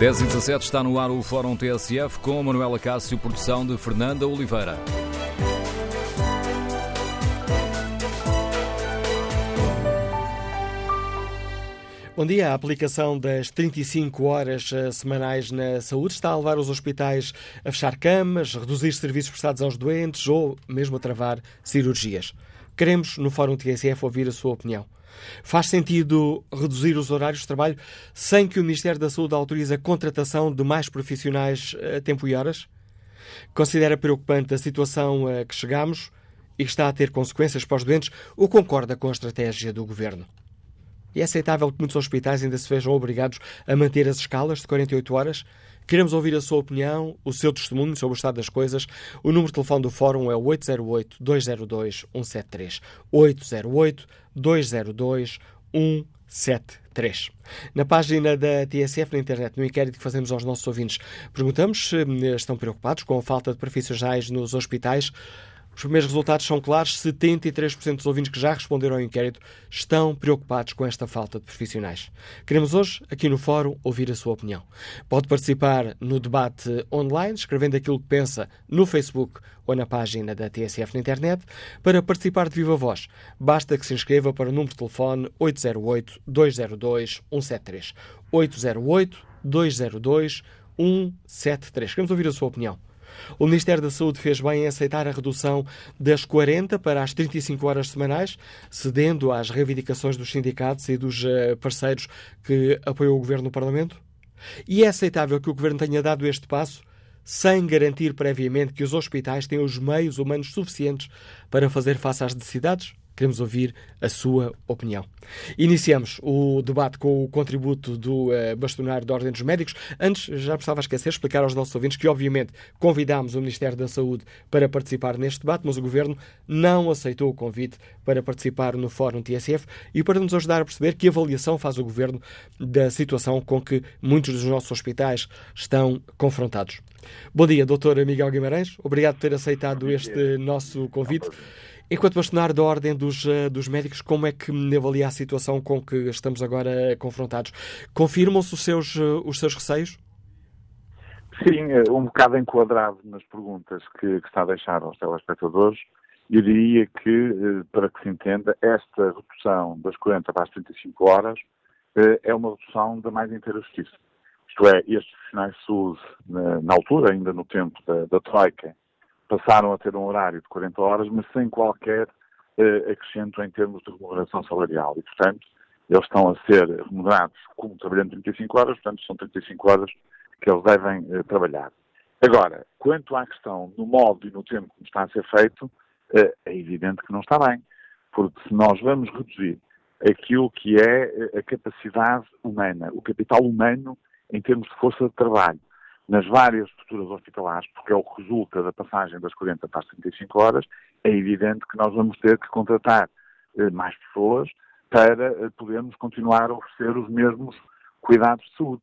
10 e 17 está no ar o Fórum TSF com Manuela Cássio, produção de Fernanda Oliveira. Bom dia. A aplicação das 35 horas eh, semanais na saúde está a levar os hospitais a fechar camas, reduzir serviços prestados aos doentes ou mesmo a travar cirurgias. Queremos, no Fórum TSF, ouvir a sua opinião. Faz sentido reduzir os horários de trabalho sem que o Ministério da Saúde autorize a contratação de mais profissionais a tempo e horas? Considera preocupante a situação a que chegamos e que está a ter consequências para os doentes ou concorda com a estratégia do Governo? É aceitável que muitos hospitais ainda se vejam obrigados a manter as escalas de 48 horas? Queremos ouvir a sua opinião, o seu testemunho sobre o estado das coisas. O número de telefone do Fórum é 808-202-173. 808-202-173. Na página da TSF na internet, no inquérito que fazemos aos nossos ouvintes, perguntamos se estão preocupados com a falta de profissionais nos hospitais. Os primeiros resultados são claros: 73% dos ouvintes que já responderam ao inquérito estão preocupados com esta falta de profissionais. Queremos hoje, aqui no Fórum, ouvir a sua opinião. Pode participar no debate online, escrevendo aquilo que pensa no Facebook ou na página da TSF na internet. Para participar de viva voz, basta que se inscreva para o número de telefone 808-202-173. 808-202-173. Queremos ouvir a sua opinião. O Ministério da Saúde fez bem em aceitar a redução das 40 para as 35 horas semanais, cedendo às reivindicações dos sindicatos e dos eh, parceiros que apoiam o Governo no Parlamento? E é aceitável que o Governo tenha dado este passo sem garantir previamente que os hospitais têm os meios humanos suficientes para fazer face às necessidades? Queremos ouvir a sua opinião. Iniciamos o debate com o contributo do uh, bastonário da Ordem dos Médicos. Antes, já precisava esquecer, explicar aos nossos ouvintes que, obviamente, convidámos o Ministério da Saúde para participar neste debate, mas o Governo não aceitou o convite para participar no Fórum TSF e para nos ajudar a perceber que avaliação faz o Governo da situação com que muitos dos nossos hospitais estão confrontados. Bom dia, Dr. Miguel Guimarães. Obrigado por ter aceitado este nosso convite. Enquanto bastonário da Ordem dos, dos Médicos, como é que avalia a situação com que estamos agora confrontados? Confirmam-se os seus, os seus receios? Sim, um bocado enquadrado nas perguntas que, que está a deixar aos telespectadores, eu diria que, para que se entenda, esta redução das 40 para as 35 horas é uma redução da mais inteira justiça. Isto é, estes profissionais de saúde, na altura, ainda no tempo da, da Troika, passaram a ter um horário de 40 horas, mas sem qualquer uh, acrescento em termos de remuneração salarial. E, portanto, eles estão a ser remunerados como trabalhando 35 horas, portanto, são 35 horas que eles devem uh, trabalhar. Agora, quanto à questão no modo e no tempo como está a ser feito, uh, é evidente que não está bem. Porque se nós vamos reduzir aquilo que é a capacidade humana, o capital humano em termos de força de trabalho, nas várias estruturas hospitalares, porque é o que resulta da passagem das 40 para as 35 horas, é evidente que nós vamos ter que contratar eh, mais pessoas para eh, podermos continuar a oferecer os mesmos cuidados de saúde.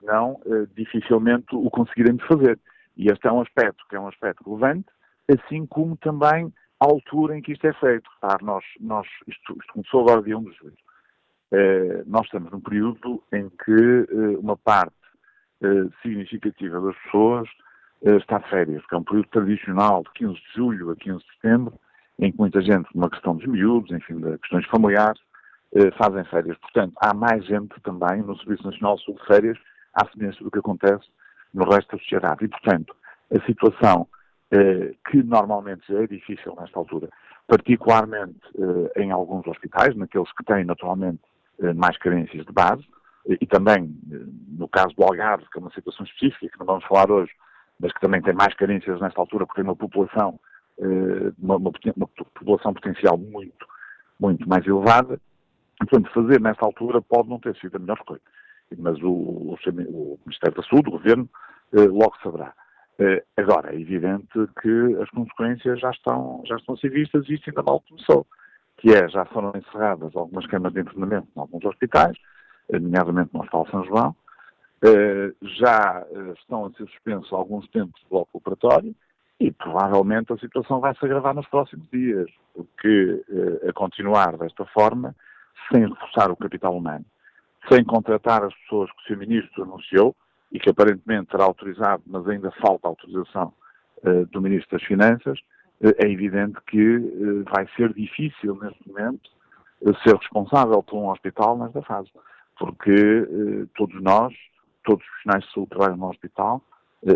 Senão, eh, dificilmente o conseguiremos fazer. E este é um aspecto que é um aspecto relevante, assim como também a altura em que isto é feito. Repare, nós, nós, isto, isto começou agora dia 1 de julho. Nós estamos num período em que uma parte eh, significativa das pessoas uh, está de férias, que é um período tradicional de 15 de julho a 15 de setembro, em que muita gente, uma questão dos miúdos, enfim, de questões familiares, uh, fazem férias. Portanto, há mais gente também no Serviço Nacional de Férias, à semelhança do que acontece no resto da sociedade. E, portanto, a situação que normalmente já é difícil nesta altura, particularmente em alguns hospitais, naqueles que têm naturalmente mais carências de base, e também, no caso do Algarve, que é uma situação específica, que não vamos falar hoje, mas que também tem mais carências nesta altura, porque tem uma população, eh, uma, uma, uma população potencial muito, muito mais elevada. Portanto, fazer nesta altura pode não ter sido a melhor escolha. Mas o, o, o Ministério da Saúde, o Governo, eh, logo saberá. Eh, agora, é evidente que as consequências já estão, já estão a ser vistas e isso ainda mal começou. Que é, já foram encerradas algumas câmaras de internamento em alguns hospitais, nomeadamente no Hospital São João. Eh, já eh, estão a ser suspensos alguns tempos de bloco operatório e provavelmente a situação vai se agravar nos próximos dias, porque eh, a continuar desta forma, sem reforçar o capital humano, sem contratar as pessoas que o Sr. Ministro anunciou, e que aparentemente será autorizado, mas ainda falta autorização do Ministro das Finanças, é evidente que vai ser difícil neste momento ser responsável por um hospital nesta fase, porque todos nós, todos os profissionais de saúde trabalham no hospital,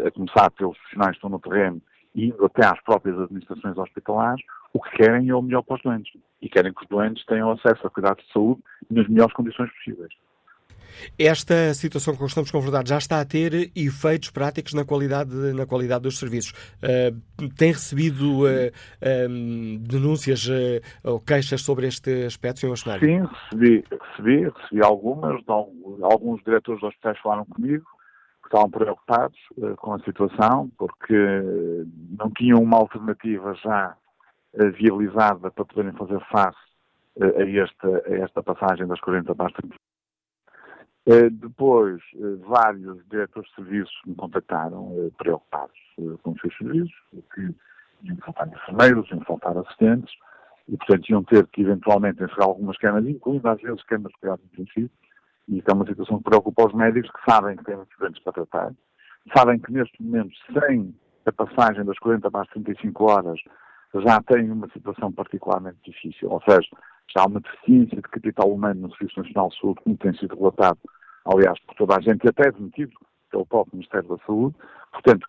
a começar pelos profissionais que estão no terreno e até às próprias administrações hospitalares, o que querem é o melhor para os doentes. E querem que os doentes tenham acesso a cuidados de saúde nas melhores condições possíveis. Esta situação com que estamos confrontados já está a ter efeitos práticos na qualidade, na qualidade dos serviços. Uh, tem recebido uh, denúncias ou queixas sobre este aspecto, Sr. Bastonário? Sim, recebi, recebi, recebi algumas. Alguns diretores de hospitais falaram comigo que estavam preocupados com a situação porque não tinham uma alternativa já viabilizada para poderem fazer face a esta, a esta passagem das 40 para as 30 eh, depois, eh, vários diretores de serviços me contactaram eh, preocupados com os seus serviços, que iam faltar enfermeiros, iam faltar assistentes, e, portanto, iam ter que, eventualmente, encerrar algumas camas, incluindo, às vezes, camas de cuidados intensivos, e isto é uma situação que preocupa os médicos, que sabem que têm muitos para tratar, sabem que, neste momento, sem a passagem das 40 para as 35 horas, já têm uma situação particularmente difícil, ou seja, já há uma deficiência de capital humano no Serviço Nacional de Saúde, como tem sido relatado aliás, por toda a gente, até demitido pelo próprio Ministério da Saúde. Portanto,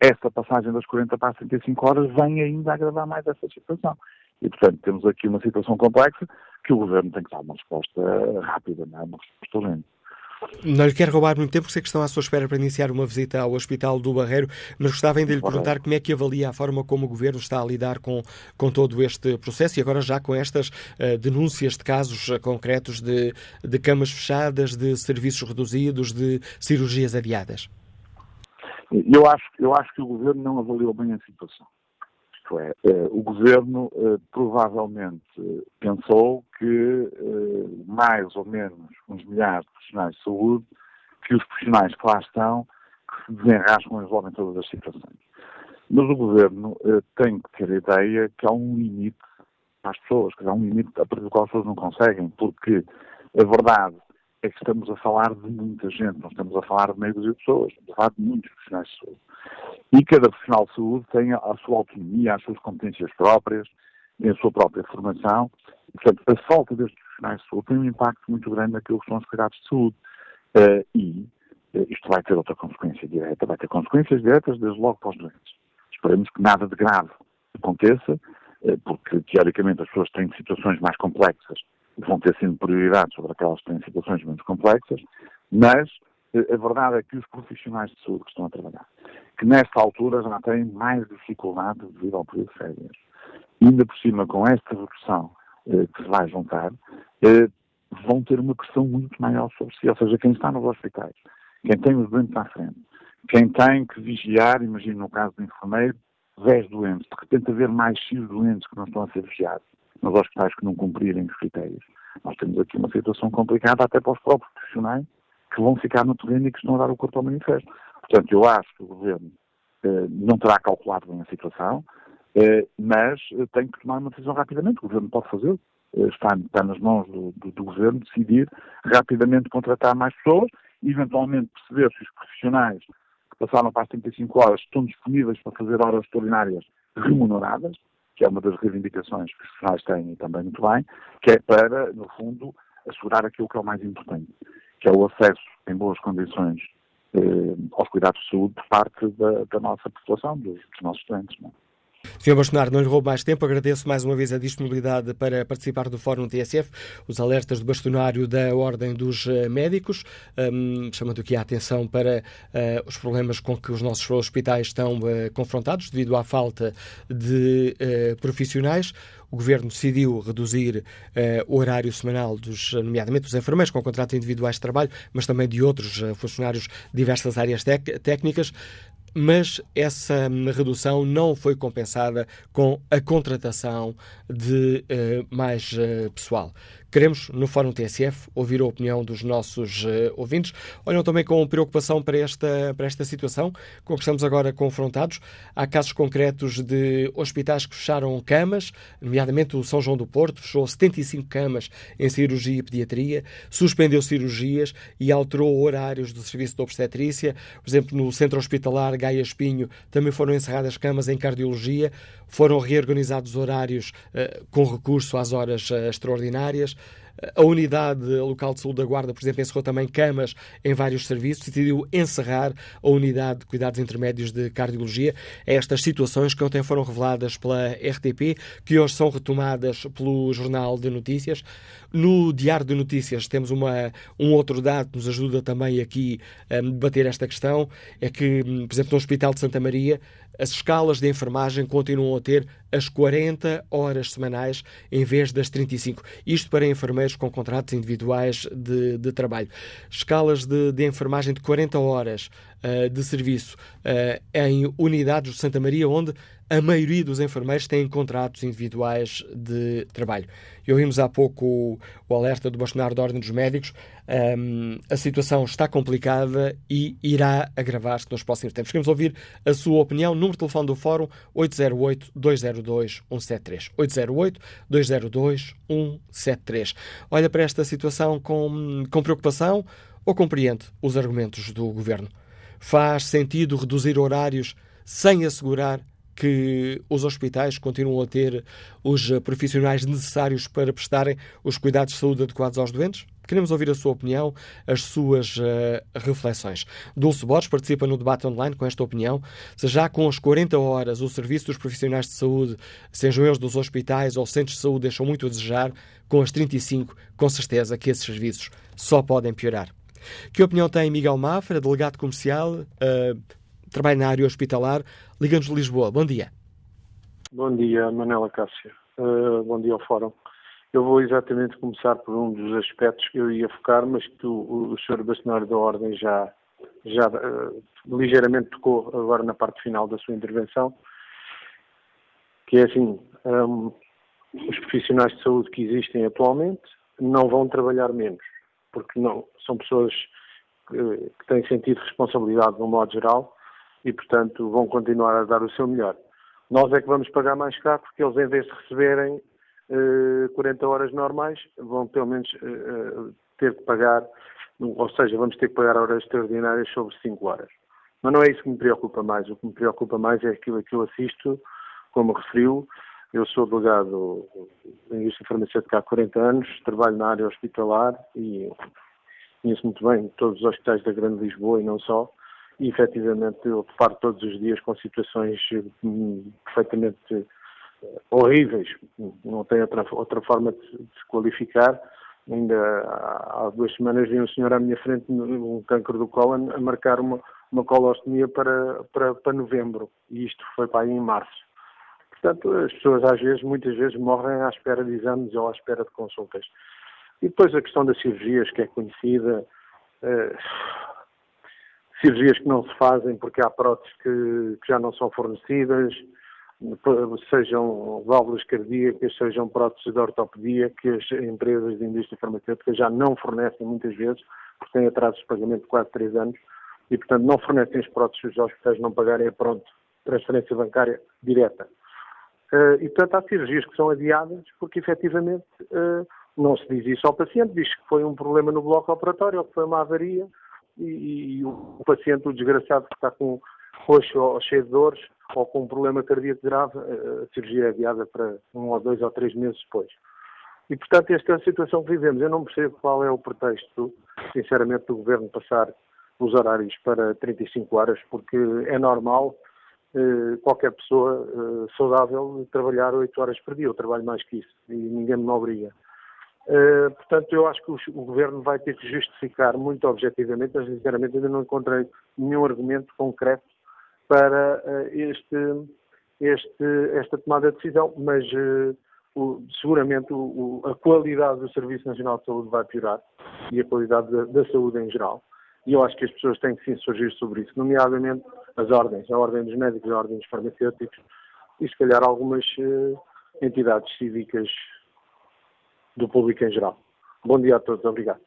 esta passagem das 40 para as 35 horas vem ainda agravar mais essa situação. E, portanto, temos aqui uma situação complexa que o Governo tem que dar uma resposta rápida, não é? uma resposta urgente. Não lhe quero roubar muito tempo, porque sei que estão à sua espera para iniciar uma visita ao Hospital do Barreiro, mas gostava ainda de lhe perguntar como é que avalia a forma como o Governo está a lidar com, com todo este processo e agora já com estas uh, denúncias de casos uh, concretos de, de camas fechadas, de serviços reduzidos, de cirurgias adiadas. Eu acho, eu acho que o Governo não avaliou bem a situação. Isto é, eh, o Governo eh, provavelmente pensou que eh, mais ou menos uns milhares de profissionais de saúde, que os profissionais que lá estão, que se desenrascam e resolvem todas as situações. Mas o Governo tem que ter a ideia que há um limite às pessoas, que há um limite a partir do qual as pessoas não conseguem, porque a verdade é que estamos a falar de muita gente, não estamos a falar de meio de pessoas, estamos a falar de muitos profissionais de saúde. E cada profissional de saúde tem a sua autonomia, as suas competências próprias, a sua própria formação. E, portanto, a falta destes profissionais de saúde tem um impacto muito grande naquilo que são os cuidados de saúde. Uh, e uh, isto vai ter outra consequência direta, vai ter consequências diretas desde logo para os doentes. Esperemos que nada de grave aconteça, uh, porque teoricamente as pessoas têm situações mais complexas vão ter sempre prioridade sobre aquelas que têm situações menos complexas, mas eh, a verdade é que os profissionais de saúde que estão a trabalhar, que nesta altura já têm mais dificuldade devido ao período de férias, ainda por cima com esta redução eh, que se vai juntar, eh, vão ter uma pressão muito maior sobre si. Ou seja, quem está nos hospitais, quem tem os doentes à frente, quem tem que vigiar, imagino no caso do enfermeiro, 10 doentes, de repente haver mais X doentes que não estão a ser vigiados nos hospitais que não cumprirem os critérios. Nós temos aqui uma situação complicada até para os próprios profissionais que vão ficar no terreno e que estão a dar o corpo ao manifesto. Portanto, eu acho que o Governo eh, não terá calculado bem a situação, eh, mas eh, tem que tomar uma decisão rapidamente. O Governo pode fazer, eh, está, está, nas mãos do, do, do, Governo decidir rapidamente contratar mais pessoas eventualmente perceber se os profissionais que passaram para as 35 horas estão disponíveis para fazer horas extraordinárias remuneradas, que é uma das reivindicações que os profissionais têm e também muito bem, que é para, no fundo, assegurar aquilo que é o mais importante, que é o acesso em boas condições eh, aos cuidados de saúde por parte da, da nossa população, dos, dos nossos estudantes. Não é? Sr. Bolsonaro, não lhe roubo mais tempo. Agradeço mais uma vez a disponibilidade para participar do Fórum TSF, os alertas do bastonário da Ordem dos eh, Médicos, um, chamando aqui a atenção para uh, os problemas com que os nossos hospitais estão uh, confrontados devido à falta de uh, profissionais. O Governo decidiu reduzir o horário semanal dos, nomeadamente dos enfermeiros com contratos individuais de trabalho, mas também de outros funcionários de diversas áreas técnicas mas essa redução não foi compensada com a contratação de uh, mais uh, pessoal. Queremos, no Fórum TSF, ouvir a opinião dos nossos uh, ouvintes. Olham também com preocupação para esta, para esta situação com que estamos agora confrontados. Há casos concretos de hospitais que fecharam camas, nomeadamente o São João do Porto, fechou 75 camas em cirurgia e pediatria, suspendeu cirurgias e alterou horários do serviço de obstetrícia. Por exemplo, no Centro Hospitalar Gaia Espinho também foram encerradas camas em cardiologia, foram reorganizados horários uh, com recurso às horas uh, extraordinárias. A unidade local de saúde da Guarda, por exemplo, encerrou também camas em vários serviços, decidiu encerrar a unidade de cuidados intermédios de cardiologia. É estas situações que ontem foram reveladas pela RTP, que hoje são retomadas pelo Jornal de Notícias. No Diário de Notícias temos uma, um outro dado que nos ajuda também aqui a debater esta questão, é que, por exemplo, no Hospital de Santa Maria, as escalas de enfermagem continuam a ter as 40 horas semanais em vez das 35. Isto para enfermeiros com contratos individuais de, de trabalho. Escalas de, de, enfermagem de 40 horas uh, de serviço uh, em unidades de Santa Maria, onde a maioria dos enfermeiros têm contratos individuais de trabalho. E ouvimos há pouco o, o alerta do bastonário da Ordem dos Médicos. Um, a situação está complicada e irá agravar-se nos próximos tempos. Queremos ouvir a sua opinião. Número de telefone do Fórum 808-202-173. 808-202-173. Olha para esta situação com, com preocupação ou compreende os argumentos do Governo? Faz sentido reduzir horários sem assegurar que os hospitais continuam a ter os profissionais necessários para prestarem os cuidados de saúde adequados aos doentes? Queremos ouvir a sua opinião, as suas uh, reflexões. Dulce Borges participa no debate online com esta opinião. Se já com as 40 horas o serviço dos profissionais de saúde, sejam eles dos hospitais ou centros de saúde, deixam muito a desejar, com as 35, com certeza que esses serviços só podem piorar. Que opinião tem Miguel Mafra, delegado comercial, uh, trabalha na área hospitalar, Liga-nos de Lisboa. Bom dia. Bom dia, Manela Cássia. Uh, bom dia ao Fórum. Eu vou exatamente começar por um dos aspectos que eu ia focar, mas que o, o Sr. Bastonário da Ordem já, já uh, ligeiramente tocou agora na parte final da sua intervenção, que é assim, um, os profissionais de saúde que existem atualmente não vão trabalhar menos, porque não são pessoas que, que têm sentido de responsabilidade no modo geral e, portanto, vão continuar a dar o seu melhor. Nós é que vamos pagar mais caro porque eles, em vez de receberem 40 eh, horas normais, vão pelo menos eh, eh, ter que pagar, ou seja, vamos ter que pagar horas extraordinárias sobre 5 horas. Mas não é isso que me preocupa mais. O que me preocupa mais é aquilo que eu assisto, como referiu. Eu sou delegado em indústria farmacêutica há 40 anos, trabalho na área hospitalar e conheço muito bem todos os hospitais da Grande Lisboa e não só. E efetivamente eu deparo todos os dias com situações hum, perfeitamente horríveis, não tem outra, outra forma de, se qualificar. Ainda há duas semanas vi um senhor à minha frente, um câncer do cólon, a marcar uma, uma colostomia para, para, para novembro, e isto foi para aí em março. Portanto, as pessoas às vezes, muitas vezes, morrem à espera de exames ou à espera de consultas. E depois a questão das cirurgias, que é conhecida, uh, cirurgias que não se fazem porque há próteses que, que já não são fornecidas, sejam válvulas cardíacas, sejam próteses de ortopedia, que as empresas de indústria farmacêutica já não fornecem muitas vezes, porque têm atrasos de pagamento de quase 3 anos, e portanto não fornecem as próteses se os hospitais não pagarem a pronto transferência bancária direta. Uh, e portanto há cirurgias que são adiadas porque efetivamente uh, não se diz isso ao paciente, diz que foi um problema no bloco operatório ou que foi uma avaria e, e o paciente, o desgraçado que está com roxo ou cheio de dores, ou com um problema cardíaco grave, a cirurgia é adiada para um ou dois ou três meses depois. E, portanto, esta é a situação que vivemos. Eu não percebo qual é o pretexto, sinceramente, do Governo passar os horários para 35 horas, porque é normal eh, qualquer pessoa eh, saudável trabalhar 8 horas por dia. Eu trabalho mais que isso e ninguém me obriga. Eh, portanto, eu acho que o, Governo vai ter que justificar muito objetivamente, mas sinceramente ainda não encontrei nenhum argumento concreto para uh, este, este, esta tomada de decisão, mas uh, o, seguramente o, a qualidade do Serviço Nacional de Saúde vai piorar e a qualidade da, da, saúde em geral. E eu acho que as pessoas têm que sim surgir sobre isso, nomeadamente as ordens, a ordem dos médicos, a ordem dos farmacêuticos e se calhar algumas entidades cívicas do público em geral. Bom dia a todos, obrigado.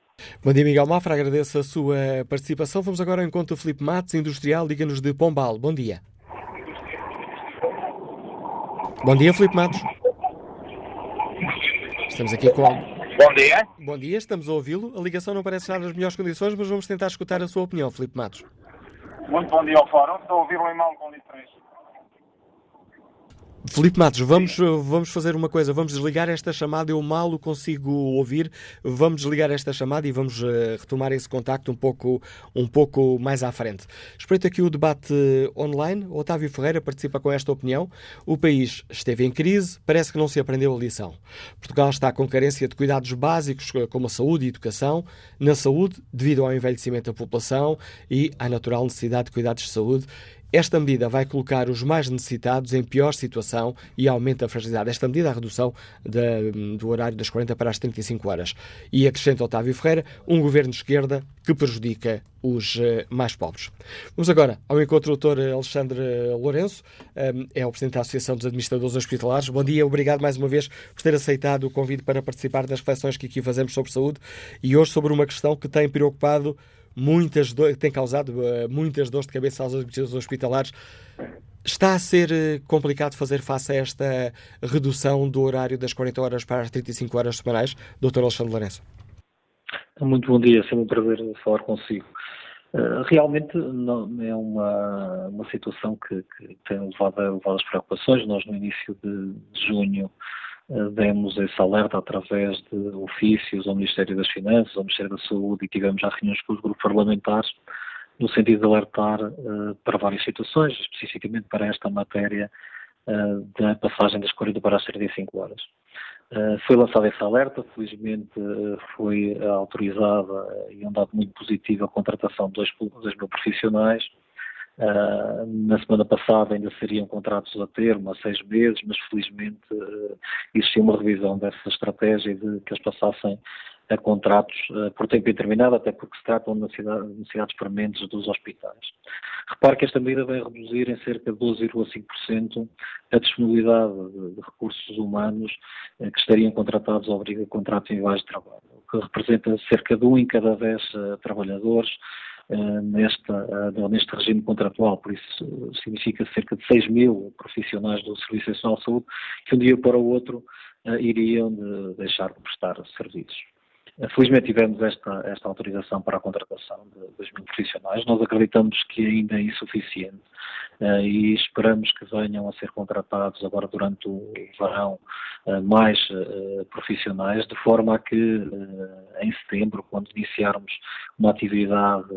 Bom dia, Miguel Mafra, agradeço a sua participação. Vamos agora ao encontro Filipe Matos, industrial, liga-nos de Pombal. Bom dia. Bom dia, Filipe Matos. Estamos aqui com. Bom dia. Bom dia, estamos a ouvi-lo. A ligação não parece estar nas melhores condições, mas vamos tentar escutar a sua opinião, Filipe Matos. Muito bom dia ao Fórum. Estou a ouvi-lo em mal condições. Filipe Matos, vamos, vamos fazer uma coisa, vamos desligar esta chamada, eu mal o consigo ouvir, vamos desligar esta chamada e vamos uh, retomar esse contacto um pouco, um pouco mais à frente. Espreito aqui o debate online, Otávio Ferreira participa com esta opinião, o país esteve em crise, parece que não se aprendeu a lição. Portugal está com carência de cuidados básicos como a saúde e a educação, na saúde, devido ao envelhecimento da população e à natural necessidade de cuidados de saúde esta medida vai colocar os mais necessitados em pior situação e aumenta a fragilidade. Esta medida, a redução de, do horário das 40 para as 35 horas. E acrescenta Otávio Ferreira, um governo de esquerda que prejudica os uh, mais pobres. Vamos agora ao encontro do Dr. Alexandre Lourenço, um, é o Presidente da Associação dos Administradores Hospitalares. Bom dia, obrigado mais uma vez por ter aceitado o convite para participar das reflexões que aqui fazemos sobre saúde e hoje sobre uma questão que tem preocupado muitas do... tem causado uh, muitas dores de cabeça aos hospitalares. Está a ser eh, complicado fazer face a esta redução do horário das 40 horas para as 35 horas semanais, Dr. Alexandre Lourenço? Muito bom dia, é sempre um prazer falar consigo. Uh, realmente não, é uma, uma situação que, que tem levado a várias preocupações. Nós, no início de, junho, eh, demos esse alerta através de ofícios ao Ministério das Finanças, ao Ministério da Saúde e tivemos já reuniões com os grupos parlamentares no sentido de alertar uh, para várias situações, especificamente para esta matéria uh, da passagem das 40 para as 35 horas. Uh, foi lançado esse alerta, felizmente foi autorizada e um dado muito positivo a contratação de 2 mil profissionais, Uh, na semana passada ainda seriam contratos a termo, a seis meses, mas felizmente uh, existia uma revisão dessa estratégia de que eles passassem a contratos uh, por tempo indeterminado, até porque se tratam de necessidades, permanentes dos hospitais. Repare que esta medida vai reduzir em cerca de 12,5% a disponibilidade de, de, recursos humanos que estariam contratados ao obriga contratos individuais de trabalho, o que representa cerca de um em cada dez trabalhadores nesta, uh, neste regime contratual. Por isso, significa cerca de 6 mil profissionais do Serviço Nacional de Saúde que, um dia para o outro, iriam de deixar de prestar serviços. Felizmente tivemos esta, esta autorização para a contratação de 2 mil profissionais. Nós acreditamos que ainda é insuficiente uh, e esperamos que venham a ser contratados agora durante o verão uh, mais uh, profissionais, de forma a que em setembro, quando iniciarmos uma atividade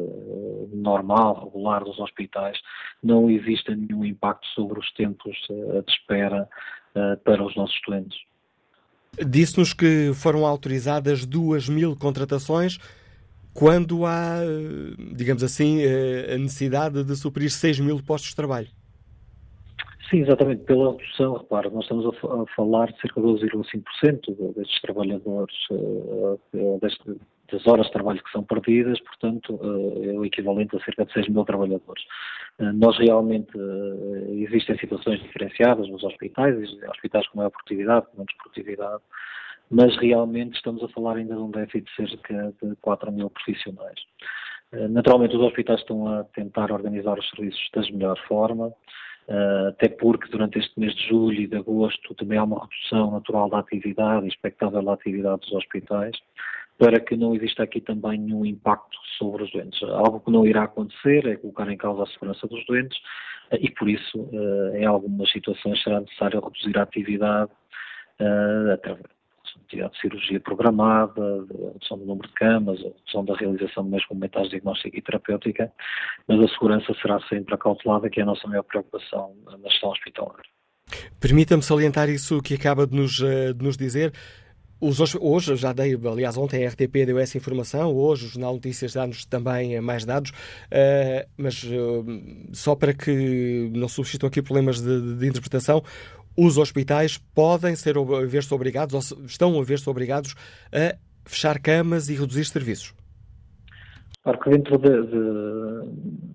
normal, regular dos hospitais, não exista nenhum impacto sobre os tempos de espera para os nossos doentes. Disse-nos que foram autorizadas duas mil contratações quando há, digamos assim, eh, a necessidade de suprir 6 mil postos de trabalho. Sim, exatamente. Pela redução, repare, nós estamos a, falar de cerca de 12,5% destes trabalhadores, uh, deste, das horas de trabalho que são perdidas, portanto, uh, é o equivalente a cerca de 6 mil trabalhadores. Uh, nós realmente, existem situações diferenciadas nos hospitais, hospitais com maior produtividade, com menos produtividade, mas realmente estamos a falar ainda de um déficit de cerca de 4 mil profissionais. Naturalmente, os hospitais estão a tentar organizar os serviços da melhor forma, até porque durante este mês de julho e de agosto também há uma redução natural da atividade, expectável da atividade dos hospitais, para que não exista aqui também nenhum impacto sobre os doentes. Algo que não irá acontecer é colocar em causa a segurança dos doentes uh, e por isso, uh, em algumas situações, será necessário reduzir a atividade através atividade de cirurgia programada, de redução do número de camas, a redução da realização de meios complementares diagnóstica e terapêutica, mas a segurança será sempre acautelada, que é a nossa maior preocupação na gestão hospitalar. Permita-me salientar isso que acaba de nos, eh, de nos dizer. Os, hoje, já dei, aliás, ontem a RTP deu essa informação, hoje o Jornal Notícias dá-nos também mais dados, uh, mas uh, só para que não subsistam aqui problemas de, de interpretação, os hospitais podem ser ver-se obrigados, ou estão a ver-se obrigados a fechar camas e reduzir serviços? Claro que dentro de,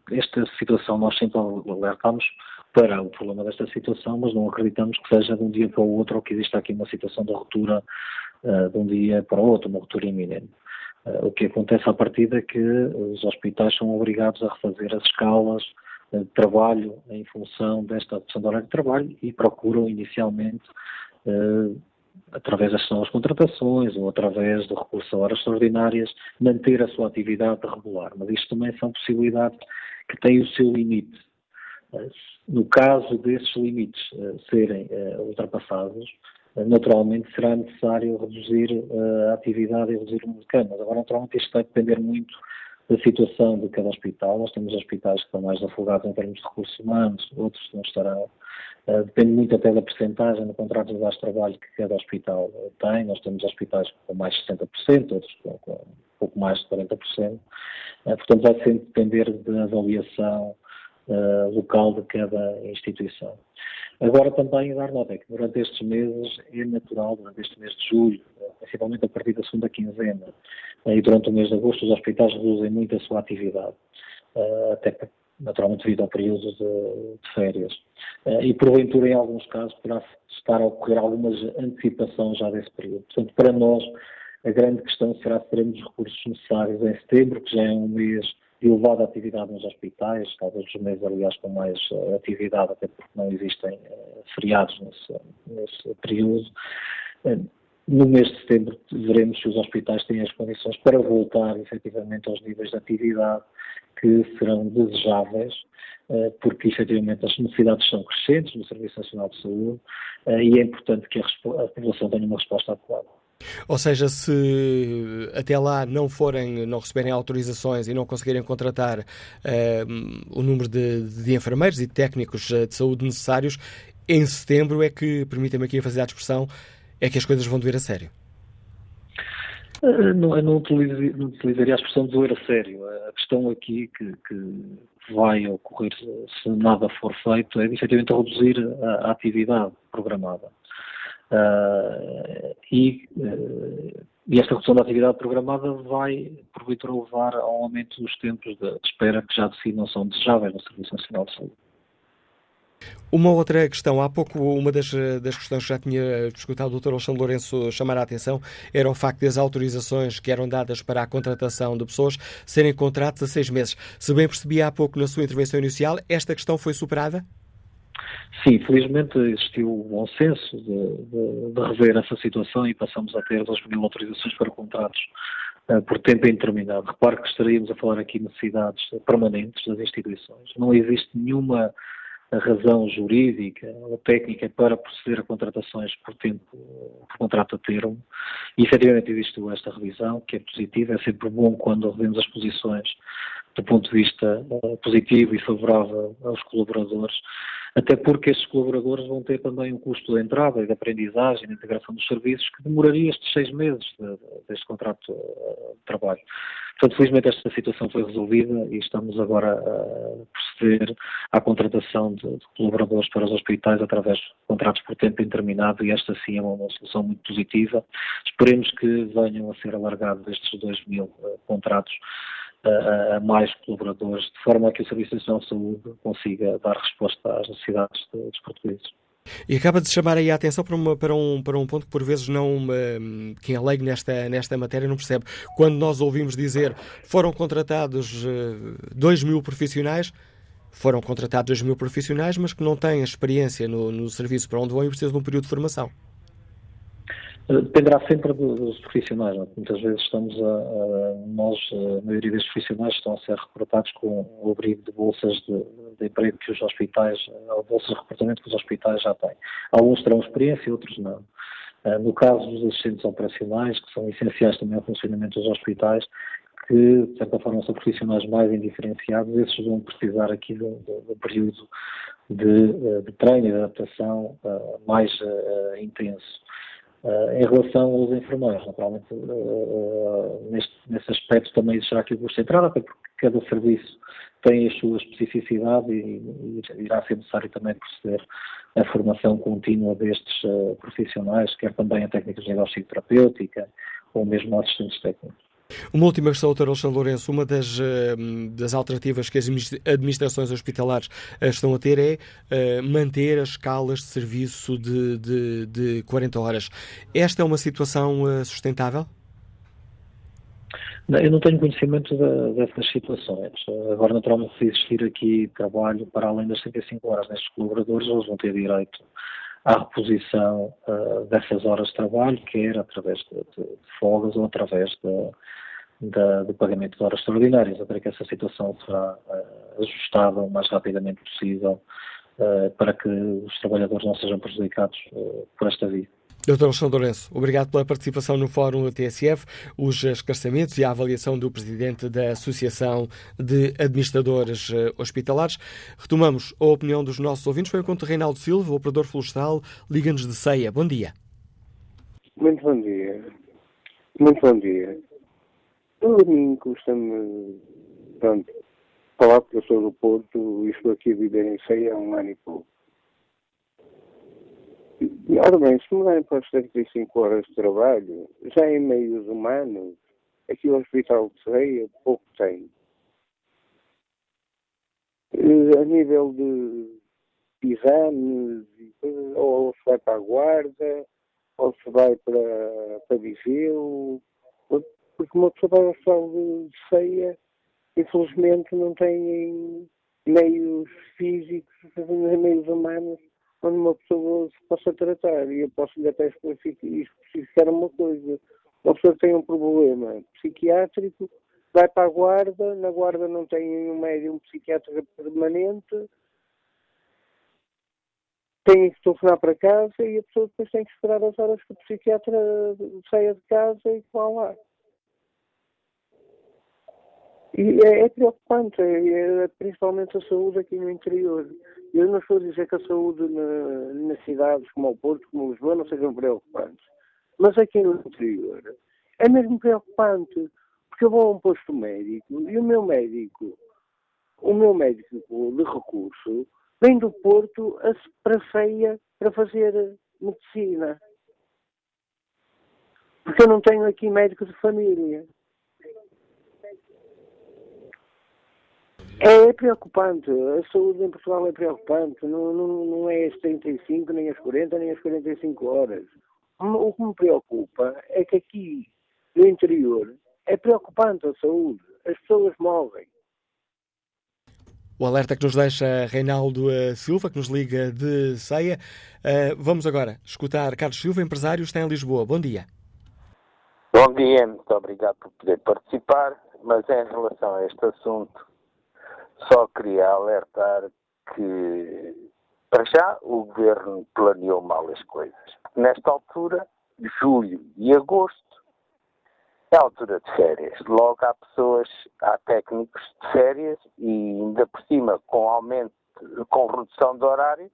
de situação nós sempre alertamos para o problema desta situação, mas não acreditamos que seja de um dia para o outro ou que exista aqui uma situação de ruptura de um dia para o outro, uma ruptura iminente. o que acontece à partida é que os hospitais são obrigados a refazer as escalas de trabalho em função desta redução do horário de trabalho e procuram inicialmente através das suas contratações ou através do recurso a horas extraordinárias, manter a sua atividade regular. Mas isto também são possibilidades que têm o seu limite. Eh, no caso desses limites serem ultrapassados, naturalmente será necessário reduzir a atividade e reduzir o número de camas. Agora, naturalmente, isto vai depender muito da situação de cada hospital. Nós temos hospitais que estão mais afogados em termos de recursos humanos, outros não estarão. Uh, depende muito até da percentagem no contrato de baixo trabalho que cada hospital tem. Nós temos hospitais com mais de 60%, outros com, com um pouco mais de 40%. Uh, portanto, vai sempre depender da avaliação uh, local de cada instituição. Agora também dar nota que durante estes meses é natural, durante este mês de julho, principalmente a partir da segunda quinzena, e durante o mês de agosto os hospitais reduzem muito a sua atividade, até naturalmente devido ao período de, de férias. E porventura, em alguns casos, poderá estar a ocorrer algumas antecipações já desse período. Portanto, para nós, a grande questão será se teremos os recursos necessários em setembro, que já é um mês de elevada atividade nos hospitais, talvez os meses, aliás, com mais uh, atividade, até porque não existem uh, feriados nesse, nesse período. Uh, no mês de setembro veremos se os hospitais têm as condições para voltar efetivamente aos níveis de atividade que serão desejáveis, porque efetivamente as necessidades são crescentes no Serviço Nacional de Saúde e é importante que a população tenha uma resposta adequada. Ou seja, se até lá não forem, não receberem autorizações e não conseguirem contratar uh, o número de, de, enfermeiros e técnicos eh, de saúde necessários, em setembro é que, permitam-me aqui fazer a expressão, é que as coisas vão doer a sério. Uh, não, eu não, utilizaria, não utilizaria a expressão de doer a sério. A questão aqui que, que vai ocorrer se nada for feito é efetivamente reduzir a, a atividade programada. Uh, e, uh, e, esta redução da atividade programada vai, porventura, levar ao aumento dos tempos de, espera que já de si não são desejáveis no Serviço Nacional de Saúde. Uma outra questão, há pouco uma das, das questões que já tinha escutado o Dr. Alexandre Lourenço chamar a atenção era o facto das autorizações que eram dadas para a contratação de pessoas serem contratos a seis meses. Se bem percebi há pouco na sua intervenção inicial, esta questão foi superada? Sim, felizmente existiu o bom senso de, de, de, rever essa situação e passamos a ter 2 mil autorizações para contratos uh, por tempo indeterminado. Repare que estaríamos a falar aqui de necessidades permanentes das instituições. Não existe nenhuma razão jurídica ou técnica para proceder a contratações por tempo, por contrato a termo. E efetivamente existe esta revisão, que é positiva. É sempre bom quando revemos as posições do ponto de vista uh, positivo e favorável aos colaboradores até porque estes colaboradores vão ter também um custo de entrada e de aprendizagem, de integração dos serviços, que demoraria estes seis meses de, deste contrato eh, de trabalho. Portanto, felizmente esta situação foi resolvida e estamos agora a proceder à contratação de, de colaboradores para os hospitais através de contratos por tempo indeterminado e esta sim é uma, uma solução muito positiva. Esperemos que venham a ser alargados estes dois mil uh, contratos a, mais colaboradores, de forma a que o Serviço Nacional de Saúde consiga dar resposta às necessidades de, dos portugueses. E acaba de chamar aí a atenção para, uma, para, um, para um ponto que por vezes não um, quem é leigo nesta, nesta matéria não percebe. Quando nós ouvimos dizer foram contratados uh, 2 mil profissionais, foram contratados 2 mil profissionais, mas que não têm experiência no, no serviço para onde vão e precisam de um período de formação. Dependerá sempre dos profissionais. Não? É? Muitas vezes estamos a, a, nós, a maioria destes profissionais estão a ser recrutados com o abrigo de bolsas de, de emprego que os hospitais, ou bolsas de recrutamento que os hospitais já têm. Alguns terão experiência, outros não. Ah, no caso dos assistentes operacionais, que são essenciais também ao funcionamento dos hospitais, que de certa forma são profissionais mais indiferenciados, esses vão precisar aqui de, um período de, de treino e de adaptação uh, mais uh, intenso. Uh, em relação aos enfermeiros, naturalmente, uh, uh, neste, nesse aspecto também existirá aqui de entrada, até porque cada serviço tem a sua especificidade e, e irá ser necessário também proceder à formação contínua destes profissionais, quer também a técnicos de nível psicoterapêutica ou mesmo assistentes técnicos. Uma última questão, Dr. Alexandre Lourenço. Uma das, eh, das alternativas que as administrações hospitalares eh, estão a ter é uh, manter as escalas de serviço de, de, de 40 horas. Esta é uma situação sustentável? Não, eu não tenho conhecimento dessas situações. Agora, naturalmente, se existir aqui trabalho para além das 35 horas nestes colaboradores, eles vão ter direito à reposição uh, dessas horas de trabalho, quer através de, de, de folgas ou através de, de, do pagamento de horas extraordinárias. Eu creio que essa situação será uh, ajustada o mais rapidamente possível uh, para que os trabalhadores não sejam prejudicados por esta via. Dr. Alexandre Lourenço, obrigado pela participação no Fórum TSF, os esclarecimentos e a avaliação do Presidente da Associação de Administradores Hospitalares. Retomamos a opinião dos nossos ouvintes. Foi o conto Reinaldo Silva, operador florestal, Liga-nos de Ceia. Bom dia. Muito bom dia. Muito bom dia. A mim custa-me, pronto, falar porque eu sou do Porto e estou aqui a viver em Ceia há um ano e pouco. Ora bem, se mudarem para as 75 horas de trabalho, já em meios humanos, aqui o Hospital de Serreia pouco tem. Eh, a nível de exames, ou se vai para a guarda, ou se vai para, para Viseu, porque uma pessoa para Hospital de Ceia, infelizmente, não tem meios físicos, meios humanos onde uma pessoa se possa tratar. E eu posso lhe até especificar uma coisa. Uma pessoa tem um problema psiquiátrico, vai para a guarda, na guarda não tem nenhum médium psiquiátrico permanente, tem que telefonar para casa e a pessoa depois tem que esperar as horas que o psiquiatra saia de casa e vá lá. E é, é preocupante, é, é, principalmente a saúde aqui no interior. Eu não estou a dizer que a saúde na, nas cidades como o Porto, como Lisboa, não sejam preocupantes. Mas aqui no interior é mesmo preocupante, porque eu vou a um posto médico e o meu médico, o meu médico de recurso, vem do Porto para Feia para fazer medicina. Porque eu não tenho aqui médico de família. É preocupante, a saúde em Portugal é preocupante, não, não, não é as 35, nem as 40, nem as 45 horas. O que me preocupa é que aqui no interior é preocupante a saúde, as pessoas morrem. O alerta que nos deixa Reinaldo eh, Silva, que nos liga de Ceia. Uh, vamos agora escutar Carlos Silva, empresário, está em Lisboa. Bom dia. Bom dia, muito obrigado por poder participar, mas em relação a este assunto, só queria alertar que, para já, o governo planeou mal as coisas. Nesta altura, julho e agosto, é a altura de férias. Logo há pessoas, há técnicos de férias e ainda por cima com aumento, com redução de horário,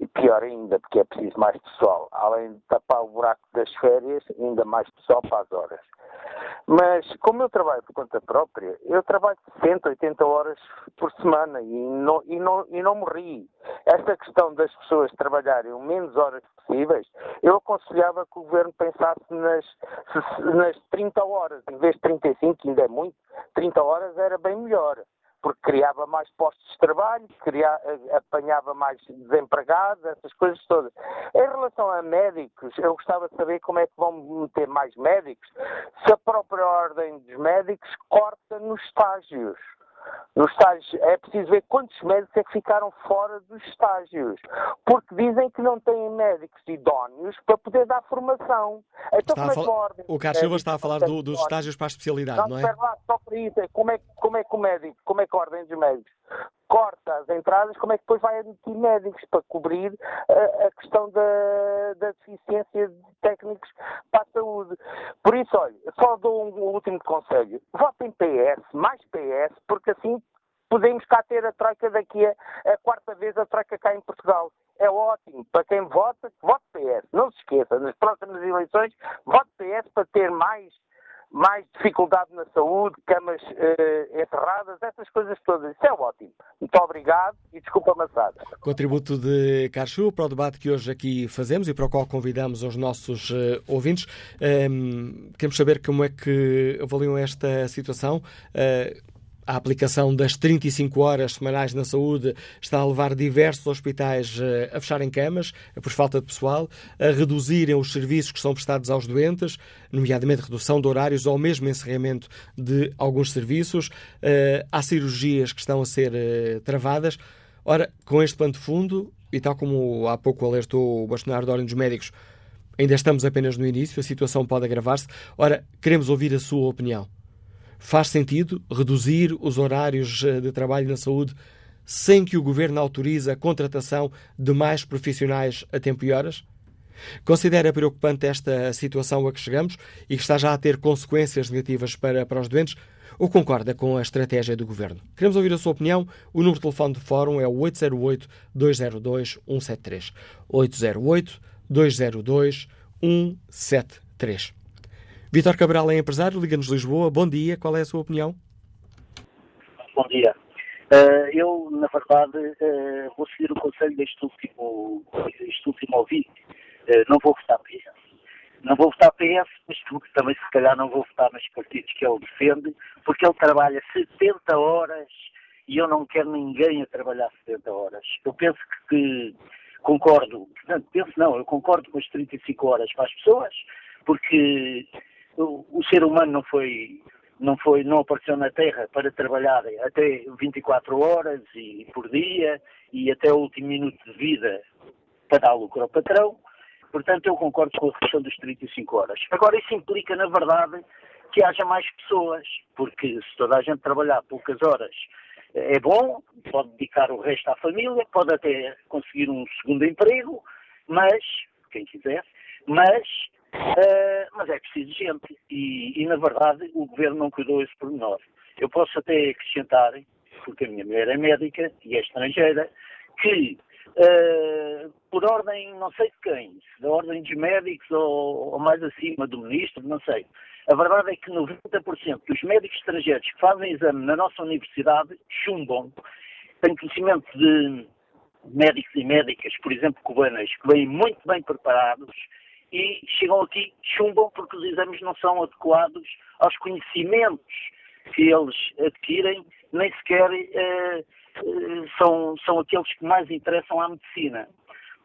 e pior ainda, porque é preciso mais pessoal. Além de tapar o buraco das férias, ainda mais pessoal para as horas. Mas, como eu trabalho por conta própria, eu trabalho 60, 80 horas por semana e não, e não, e não morri. Esta questão das pessoas trabalharem o menos horas possíveis, eu aconselhava que o governo pensasse nas, nas 30 horas, em vez de 35, que ainda é muito, 30 horas era bem melhor porque criava mais postos de trabalho, criava, eh, apanhava mais desempregados, essas coisas todas. Em relação a médicos, eu gostava de saber como é que vão meter mais médicos, se a própria ordem dos médicos corta nos estágios. Nos estágios, é preciso ver quantos médicos é que ficaram fora dos estágios. Porque dizem que não têm médicos idóneos para poder dar formação. Então, como é que fal... O Carlos Silva está a falar do, dos estágios para a especialidade, não, não é? Lá, só para isso. Como é, como é que o médico, como é que a ordem dos médicos corta as entradas, como é que depois vai admitir médicos para cobrir a, questão da, da, deficiência de técnicos para a saúde. Por isso, olha, só dou um, um último conselho. Votem PS, mais PS, porque assim podemos cá ter a troika daqui a, a quarta vez a troika cá em Portugal. É ótimo. Para quem vota, vote PS. Não se esqueça, nas próximas eleições, vote PS para ter mais mais dificuldade na saúde, camas uh, enterradas, essas coisas todas. Isso é ótimo. Muito obrigado e desculpa a maçada. Contributo de Carchu para o debate que hoje aqui fazemos e para o qual convidamos os nossos uh, ouvintes. Um, ehm, queremos saber como é que avaliam esta situação. Uh, a aplicação das 35 horas semanais na saúde está a levar diversos hospitais eh, a fecharem camas por falta de pessoal, a reduzirem os serviços que são prestados aos doentes, nomeadamente redução de horários ou mesmo encerramento de alguns serviços. Eh, há cirurgias que estão a ser eh, travadas. Ora, com este pano de fundo, e tal como há pouco alertou o bastonário da Ordem dos Médicos, ainda estamos apenas no início, a situação pode agravar-se. Ora, queremos ouvir a sua opinião. Faz sentido reduzir os horários eh, de trabalho na saúde sem que o governo autorize a contratação de mais profissionais a tempo e horas? Considera preocupante esta situação a que chegamos e que está já a ter consequências negativas para, para os doentes? Ou concorda com a estratégia do governo? Queremos ouvir a sua opinião. O número de telefone do Fórum é o 808-202-173. 808-202-173. Vitor Cabral é empresário, Liga-nos Lisboa. Bom dia, qual é a sua opinião? Bom dia. Uh, eu, na verdade, uh, vou seguir o conselho deste último, este último ouvinte. Uh, não vou votar PS. Não vou votar PS, mas também se calhar não vou votar nos partidos que ele defende, porque ele trabalha 70 horas e eu não quero ninguém a trabalhar 70 horas. Eu penso que, que concordo, portanto, penso não, eu concordo com as 35 horas para as pessoas, porque o, ser humano não foi não foi não apareceu na Terra para trabalhar até 24 horas e por dia e até o último minuto de vida para dar lucro ao patrão. Portanto, eu concordo com a questão dos 35 horas. Agora, isso implica, na verdade, que haja mais pessoas, porque se toda a gente trabalhar poucas horas é bom, pode dedicar o resto à família, pode até conseguir um segundo emprego, mas, quem quiser, mas Uh, mas é preciso gente e, e, na verdade, o governo não cuidou esse pormenor. Eu posso até acrescentar, porque a minha mulher é médica e é estrangeira, que uh, por ordem, não sei de quem, da ordem dos médicos ou, ou, mais acima do ministro, não sei. A verdade é que 90% dos médicos estrangeiros que fazem exame na nossa universidade chumbam. Tenho conhecimento de médicos e médicas, por exemplo, cubanas, que vêm muito bem preparados e chegam aqui, chumbam porque os exames não são adequados aos conhecimentos que eles adquirem, nem sequer eh, eh, são, são aqueles que mais interessam à medicina.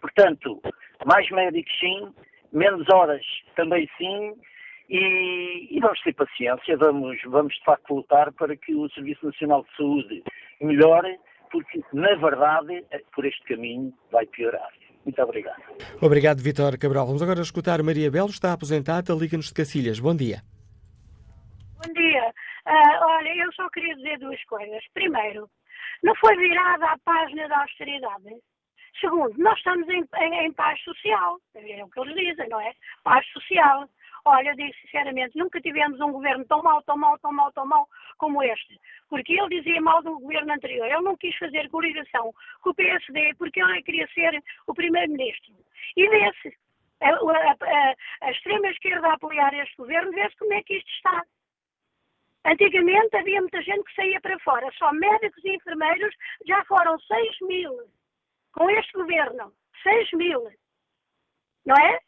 Portanto, mais médicos sim, menos horas também sim, e, e, vamos ter paciência, vamos, vamos de facto lutar para que o Serviço Nacional de Saúde melhore, porque na verdade, por este caminho, vai piorar. Muito obrigado. Obrigado, Vitor Cabral. Vamos agora escutar Maria Belo, está aposentada, liga-nos de Cacilhas. Bom dia. Bom dia. Uh, olha, eu só queria dizer duas coisas. Primeiro, não foi virada a página da austeridade. Segundo, nós estamos em, em, em paz social. É o que eles dizem, não é? Paz social. Olha, eu digo sinceramente, nunca tivemos um governo tão mau, tão mau, tão mau, tão mau como este. Porque ele dizia mal do governo anterior. Ele não quis fazer coligação com o PSD porque ele queria ser o primeiro-ministro. E vê-se. A, a, a, a extrema-esquerda a apoiar este governo, vê-se como é que isto está. Antigamente havia muita gente que saía para fora, só médicos e enfermeiros já foram 6 mil com este governo. 6 mil. Não é?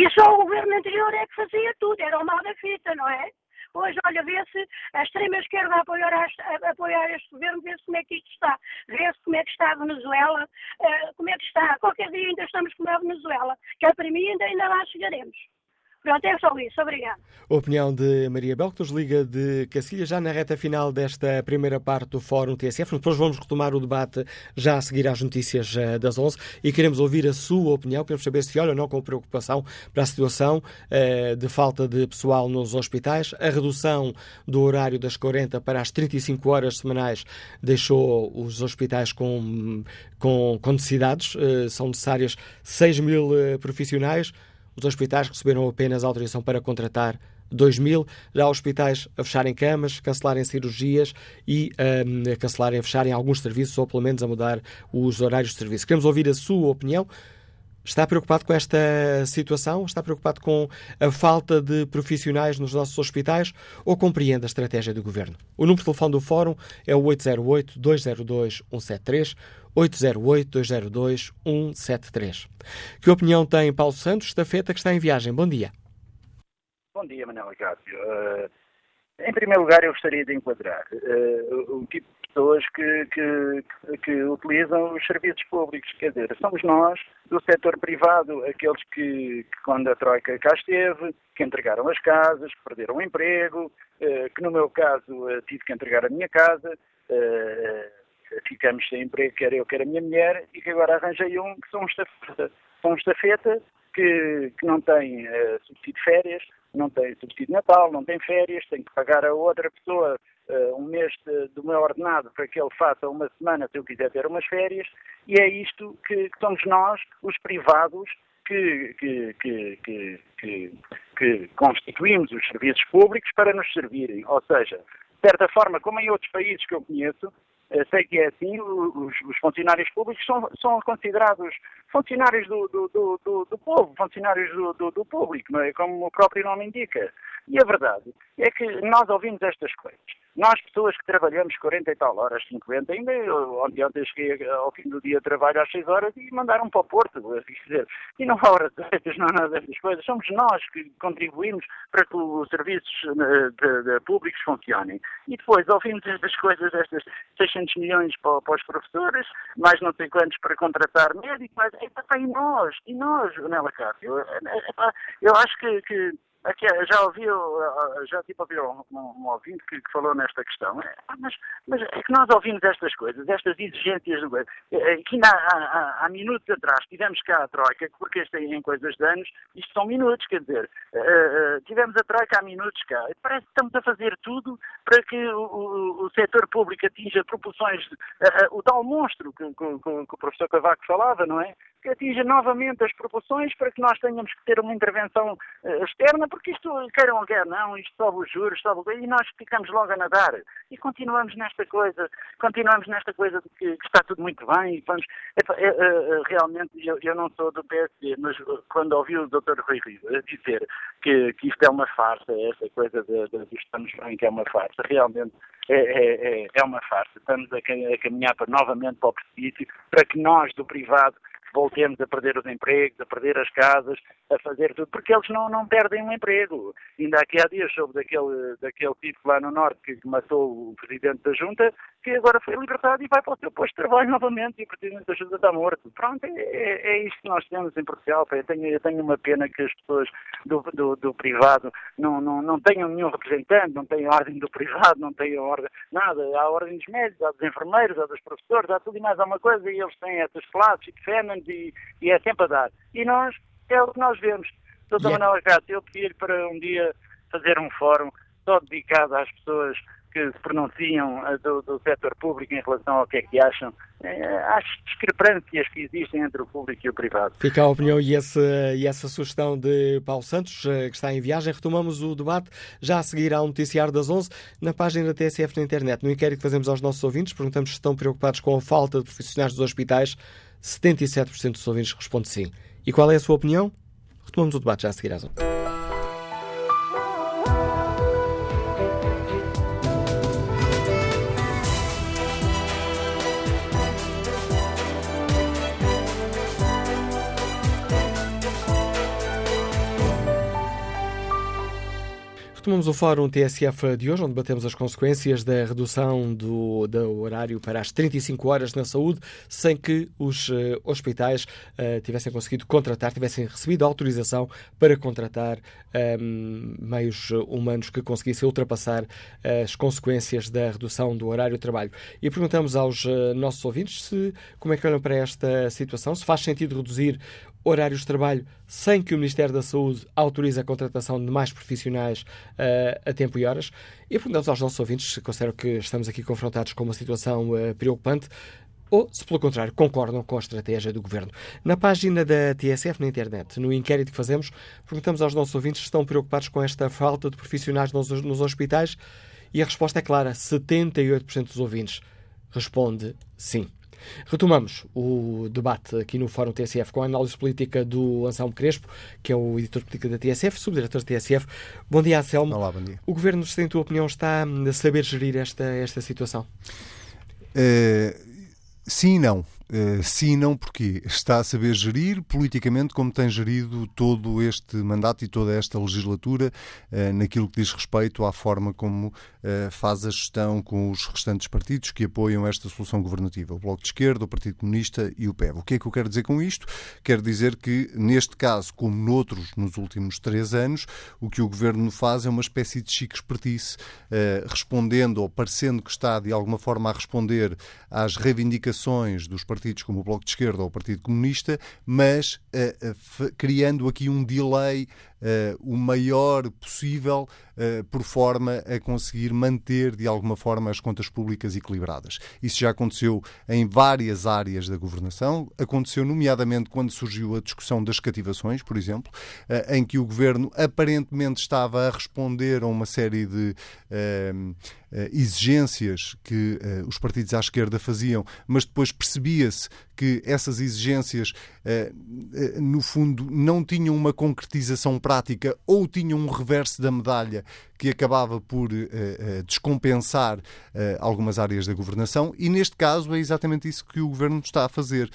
E só o governo anterior é que fazia tudo, era o mal da fita, não é? Hoje, olha, vê-se a extrema-esquerda a apoiar, a, a apoiar este governo, vê-se como é que isto está. Vê-se como é que está a Venezuela, uh, como é que está. Qualquer dia ainda estamos como a Venezuela, que é para mim ainda, ainda lá chegaremos. Pronto, é só isso. Obrigado. A opinião de Maria Bel, que nos liga de Cacilha, já na reta final desta primeira parte do Fórum TSF. Depois vamos retomar o debate já a seguir às notícias eh, das 11 e queremos ouvir a sua opinião. Queremos saber se olha ou não com preocupação para a situação uh, de falta de pessoal nos hospitais. A redução do horário das 40 para as 35 horas semanais deixou os hospitais com, com, com necessidades. Uh, são necessárias 6 mil profissionais. Os hospitais receberam apenas autorização para contratar 2 mil, já hospitais a fecharem camas, cancelarem cirurgias e um, a cancelarem, a fecharem alguns serviços ou pelo menos a mudar os horários de serviço. Queremos ouvir a sua opinião. Está preocupado com esta situação? Está preocupado com a falta de profissionais nos nossos hospitais ou compreende a estratégia do Governo? O número de telefone do Fórum é o 808-202-173, 808-202-173. Que opinião tem Paulo Santos, estafeta, que está em viagem? Bom dia. Bom dia, Manuel Cássio. Uh, em primeiro lugar, eu gostaria de enquadrar uh, o tipo de pessoas que, que, que, utilizam os serviços públicos. Quer dizer, somos nós, do setor privado, aqueles que, que quando a Troika cá esteve, que entregaram as casas, que perderam o emprego, uh, que no meu caso tive que entregar a minha casa, ficamos sem emprego, quer eu, quer a minha mulher, e que agora arranjei um que são um estafeta. São um estafeta que, que não tem uh, subsídio de férias, não tem subsídio de Natal, não tem férias, tem que pagar a outra pessoa uh, um mês de, do meu ordenado para que ele faça uma semana se eu quiser ter umas férias, e é isto que, que somos nós, os privados, que, que, que, que, constituímos os serviços públicos para nos servirem. Ou seja, de certa forma, como em outros países que eu conheço, sei que é assim, os, os funcionários públicos são, são considerados funcionários do, do, do, do povo, funcionários do, público, não é? como o próprio nome indica. E a verdade é que nós ouvimos estas coisas. Nós, pessoas que trabalhamos 40 e tal horas, 50, ainda ontem, ontem cheguei ao fim do dia de trabalho às 6 horas e mandaram para o Porto. Dizer, e não há horas extras, não há nada dessas coisas. Somos nós que contribuímos para que os serviços eh, de, de, públicos funcionem. E depois ouvimos estas coisas, estas 600 milhões para, para os professores, mais não sei quantos para contratar médicos, mas é, e nós, e nós, Nela Cássio, eu acho que, que Aqui, já ouviu, já tipo ouviu um, um, ouvinte que, que, falou nesta questão, é, mas, mas, é que nós ouvimos estas coisas, estas exigências do governo, é, é, que há, há, há, minutos atrás tivemos cá a Troika, porque isto em coisas de anos, isto são minutos, quer dizer, uh, uh, tivemos a Troika há minutos cá, parece que estamos a fazer tudo para que o, o, o setor público atinja proporções, uh, o tal monstro que, que, que o professor Cavaco falava, não é? Que atinja novamente as proporções para que nós tenhamos que ter uma intervenção uh, externa, porque isto, queiram ou quer não, isto sobe os juros, sobe e nós ficamos logo a nadar. E continuamos nesta coisa, continuamos nesta coisa de que, que está tudo muito bem. E vamos, é, é, realmente, eu, eu, não sou do PSD, mas quando ouvi o Dr. Rui Rio dizer que, que isto é uma farsa, essa coisa de, de, de estamos bem que é uma farsa, realmente é, é, é, é uma farsa. Estamos a, a caminhar para, novamente para o precipício, para que nós, do privado, voltemos a perder os empregos, a perder as casas, a fazer tudo, porque eles não, não perdem um emprego. Ainda aqui há dias soube daquele, daquele tipo lá no Norte que matou o Presidente da Junta, que agora foi libertado e vai para o seu posto de trabalho novamente e o Presidente da Junta está morto. Pronto, é, é, é isto que nós temos em Portugal. Eu tenho, eu tenho uma pena que as pessoas do, do, do privado não, não, não tenham nenhum representante, não tenham ordem do privado, não tenham ordem, nada. Há ordem dos médicos, há dos enfermeiros, há dos professores, há tudo e mais alguma coisa e eles têm essas classes e defendem e, e é sempre a dar. E nós, é o que nós vemos. Doutor yeah. Manuel Acácio, eu pedi-lhe para um dia fazer um fórum só dedicado às pessoas que se pronunciam eh, do, do setor público em relação ao que é que acham, é, às discrepâncias que existem entre o público e o privado. Fica a opinião e essa, e essa sugestão de Paulo Santos, eh, que está em viagem. Retomamos o debate já a seguir ao noticiário das 11 na página da TSF na internet. No inquérito que fazemos aos nossos ouvintes, perguntamos se estão preocupados com a falta de profissionais dos hospitais. 77% dos ouvintes respondem sim. E qual é a sua opinião? Retomamos o debate já a seguir às 11. Retomamos o Fórum TSF de hoje, onde debatemos as consequências da redução do, do horário para as 35 horas na saúde, sem que os uh, hospitais uh, tivessem conseguido contratar, tivessem recebido autorização para contratar um, ehm, meios humanos que conseguissem ultrapassar as consequências da redução do horário de trabalho. E perguntamos aos uh, nossos ouvintes se, como é que olham para esta situação, se faz sentido reduzir horários de trabalho sem que o Ministério da Saúde autorize a contratação de mais profissionais uh, a tempo e horas. E perguntamos aos nossos ouvintes se consideram que estamos aqui confrontados com uma situação uh, preocupante ou, se pelo contrário, concordam com a estratégia do Governo. Na página da TSF na internet, no inquérito que fazemos, perguntamos aos nossos ouvintes se estão preocupados com esta falta de profissionais nos, nos hospitais e a resposta é clara: 78% dos ouvintes responde sim. Retomamos o debate aqui no Fórum TSF com a análise política do Anselmo Crespo, que é o editor político da TSF, subdiretor da TSF. Bom dia, Anselmo. Olá, bom dia. O Governo, em tua opinião, está a saber gerir esta, esta situação? Uh, sim e não. Uh, sim, não, porque está a saber gerir politicamente como tem gerido todo este mandato e toda esta legislatura uh, naquilo que diz respeito à forma como uh, faz a gestão com os restantes partidos que apoiam esta solução governativa, o Bloco de Esquerda, o Partido Comunista e o PEV. O que é que eu quero dizer com isto? Quero dizer que, neste caso, como noutros nos últimos três anos, o que o Governo faz é uma espécie de chique espertice, respondendo ou parecendo que está, de alguma forma, a responder às reivindicações dos partidos partidos como o Bloco de Esquerda ou o Partido Comunista, mas uh, uh, criando aqui um delay uh, o maior possível uh, por forma a conseguir manter de alguma forma as contas públicas equilibradas. Isso já aconteceu em várias áreas da governação, aconteceu nomeadamente quando surgiu a discussão das cativações, por exemplo, uh, em que o governo aparentemente estava a responder a uma série de exigências que os partidos à esquerda faziam, mas depois percebia-se que essas exigências, no fundo, não tinham uma concretização prática ou tinham um reverso da medalha que acabava por uh, descompensar algumas áreas da governação e neste caso é exatamente isso que o governo está a fazer.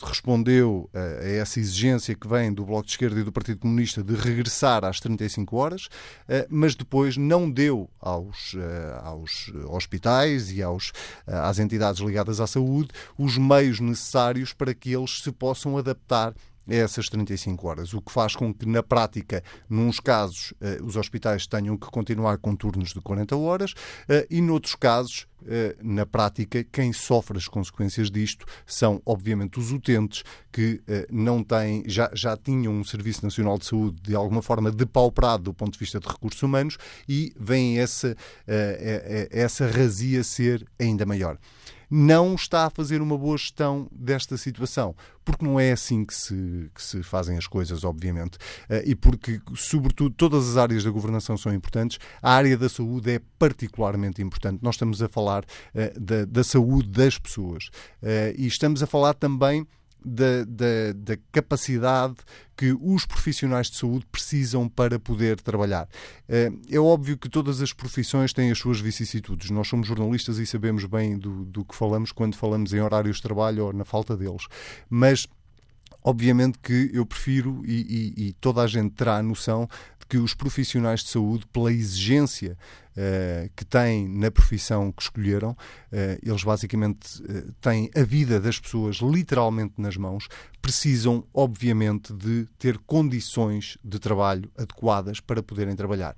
respondeu a essa exigência que vem do Bloco de Esquerda e do Partido Comunista de regressar às 35 horas, mas depois não deu aos, aos hospitais e aos, às entidades ligadas à saúde os meios necessários para que eles se possam adaptar é essas 35 horas, o que faz com que, na prática, nos casos, eh, os hospitais tenham que continuar com turnos de 40 horas eh, e, noutros casos, eh, na prática, quem sofre as consequências disto são, obviamente, os utentes que não têm, já, já tinham um Serviço Nacional de Saúde de alguma forma depauperado do ponto de vista de recursos humanos e vem essa, essa razia ser ainda maior não está a fazer uma boa gestão desta situação. Porque não é assim que se, que se fazem as coisas, obviamente. Eh, e porque, sobretudo, todas as áreas da governação são importantes. A área da saúde é particularmente importante. Nós estamos a falar uh, da, da saúde das pessoas. Uh, e estamos a falar também da, da, da, capacidade que os profissionais de saúde precisam para poder trabalhar. Eh, é óbvio que todas as profissões têm as suas vicissitudes. Nós somos jornalistas e sabemos bem do, do que falamos quando falamos em horários de trabalho ou na falta deles. Mas Obviamente que eu prefiro, e, e, e, toda a gente terá a noção, de que os profissionais de saúde, pela exigência uh, que têm na profissão que escolheram. Uh, eles basicamente uh, têm a vida das pessoas literalmente nas mãos, precisam, obviamente, de ter condições de trabalho adequadas para poderem trabalhar.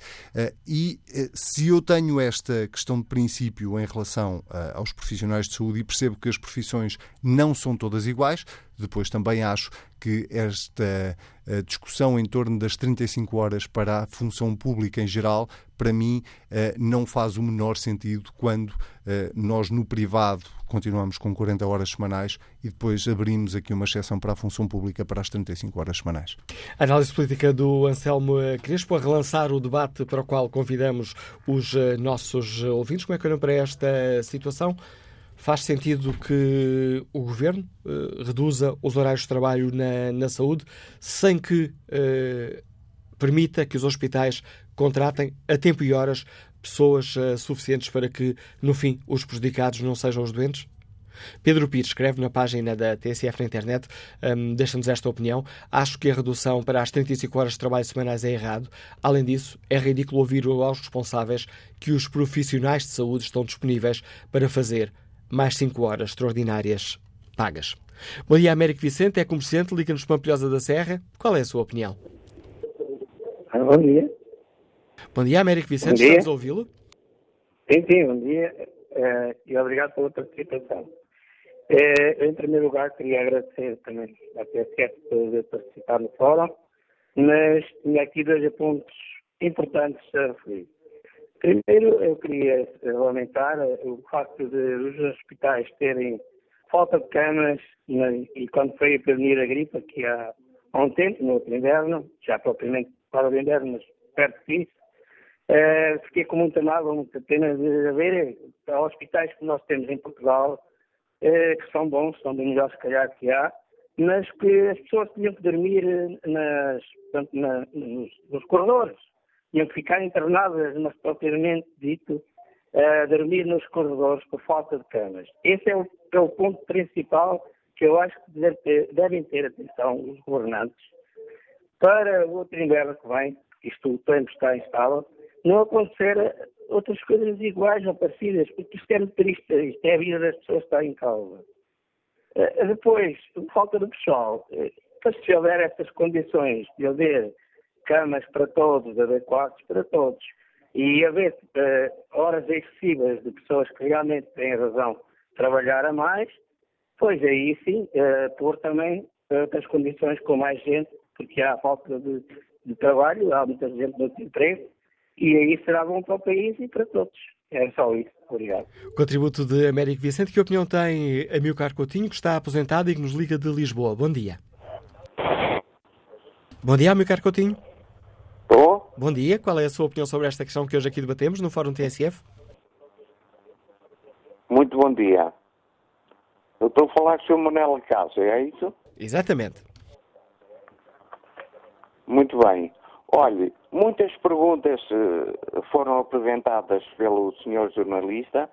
e se eu tenho esta questão de princípio em relação aos profissionais de saúde e percebo que as profissões não são todas iguais, depois também acho que esta discussão em torno das 35 horas para a função pública em geral para mim, eh, não faz o menor sentido quando eh, nós, no privado, continuamos com 40 horas semanais e depois abrimos aqui uma exceção para a função pública para as 35 horas semanais. Análise política do Anselmo Crespo a relançar o debate para o qual convidamos os eh, nossos ouvintes. Como é que olham para esta situação? Faz sentido que o governo reduza os horários de trabalho na, na saúde sem que permita que os hospitais contratem a tempo e horas pessoas uh, suficientes para que, no fim, os prejudicados não sejam os doentes? Pedro Pires escreve na página da TSF na internet, um, deixa-nos esta opinião. Acho que a redução para as 35 horas de trabalho semanais é errado. Além disso, é ridículo ouvir aos responsáveis que os profissionais de saúde estão disponíveis para fazer mais 5 horas extraordinárias pagas. Bom dia, Américo Vicente, é comerciante, liga-nos Pampilhosa da Serra. Qual é a sua opinião? Ah, bom dia. Bom dia, Américo Vicente, estamos a ouvi-lo? Sim, sim, bom dia uh, e obrigado pela participação. Uh, em primeiro lugar, queria agradecer também à TSF por participar no fórum, mas tinha aqui dois pontos importantes a referir. Primeiro, eu queria lamentar o facto de os hospitais terem falta de camas né, e quando foi a prevenir a gripe, aqui há, há um tempo, no outro inverno, já propriamente para o inverno, mas perto disso, Uh, fiquei com muita mágoa, muita pena de haver uh, hospitais que nós temos em Portugal eh, que são bons, são dos melhores, se calhar, que há, mas que as pessoas tinham que dormir nas, portanto, na, nos, nos, corredores, tinham que ficar internadas, mas propriamente dito, uh, dormir nos corredores por falta de camas. Esse é o, é o ponto principal que eu acho que deve ter, devem ter atenção os governantes para o outro inverno que vem, isto o tempo está instável, não acontecer outras coisas iguais ou parecidas, porque isto é muito triste, isto é a vida das pessoas que está em causa. Uh, depois, falta de pessoal. Uh, se houver essas condições de haver camas para todos, haver quartos para todos, e haver uh, horas excessivas de pessoas que realmente têm razão de trabalhar a mais, pois aí sim, uh, pôr também outras condições com mais gente, porque há falta de, de trabalho, há muita gente no emprego, e aí será bom para o país e para todos. É só isso. Obrigado. Contributo de Américo Vicente. Que opinião tem Amilcar Coutinho, que está aposentado e que nos liga de Lisboa? Bom dia. Bom dia, Amilcar Coutinho. Estou. Bom dia. Qual é a sua opinião sobre esta questão que hoje aqui debatemos no Fórum TSF? Muito bom dia. Eu estou a falar com o Sr. Manela Casa, é isso? Exatamente. Muito bem. Olhe, muitas perguntas uh, foram apresentadas pelo senhor jornalista.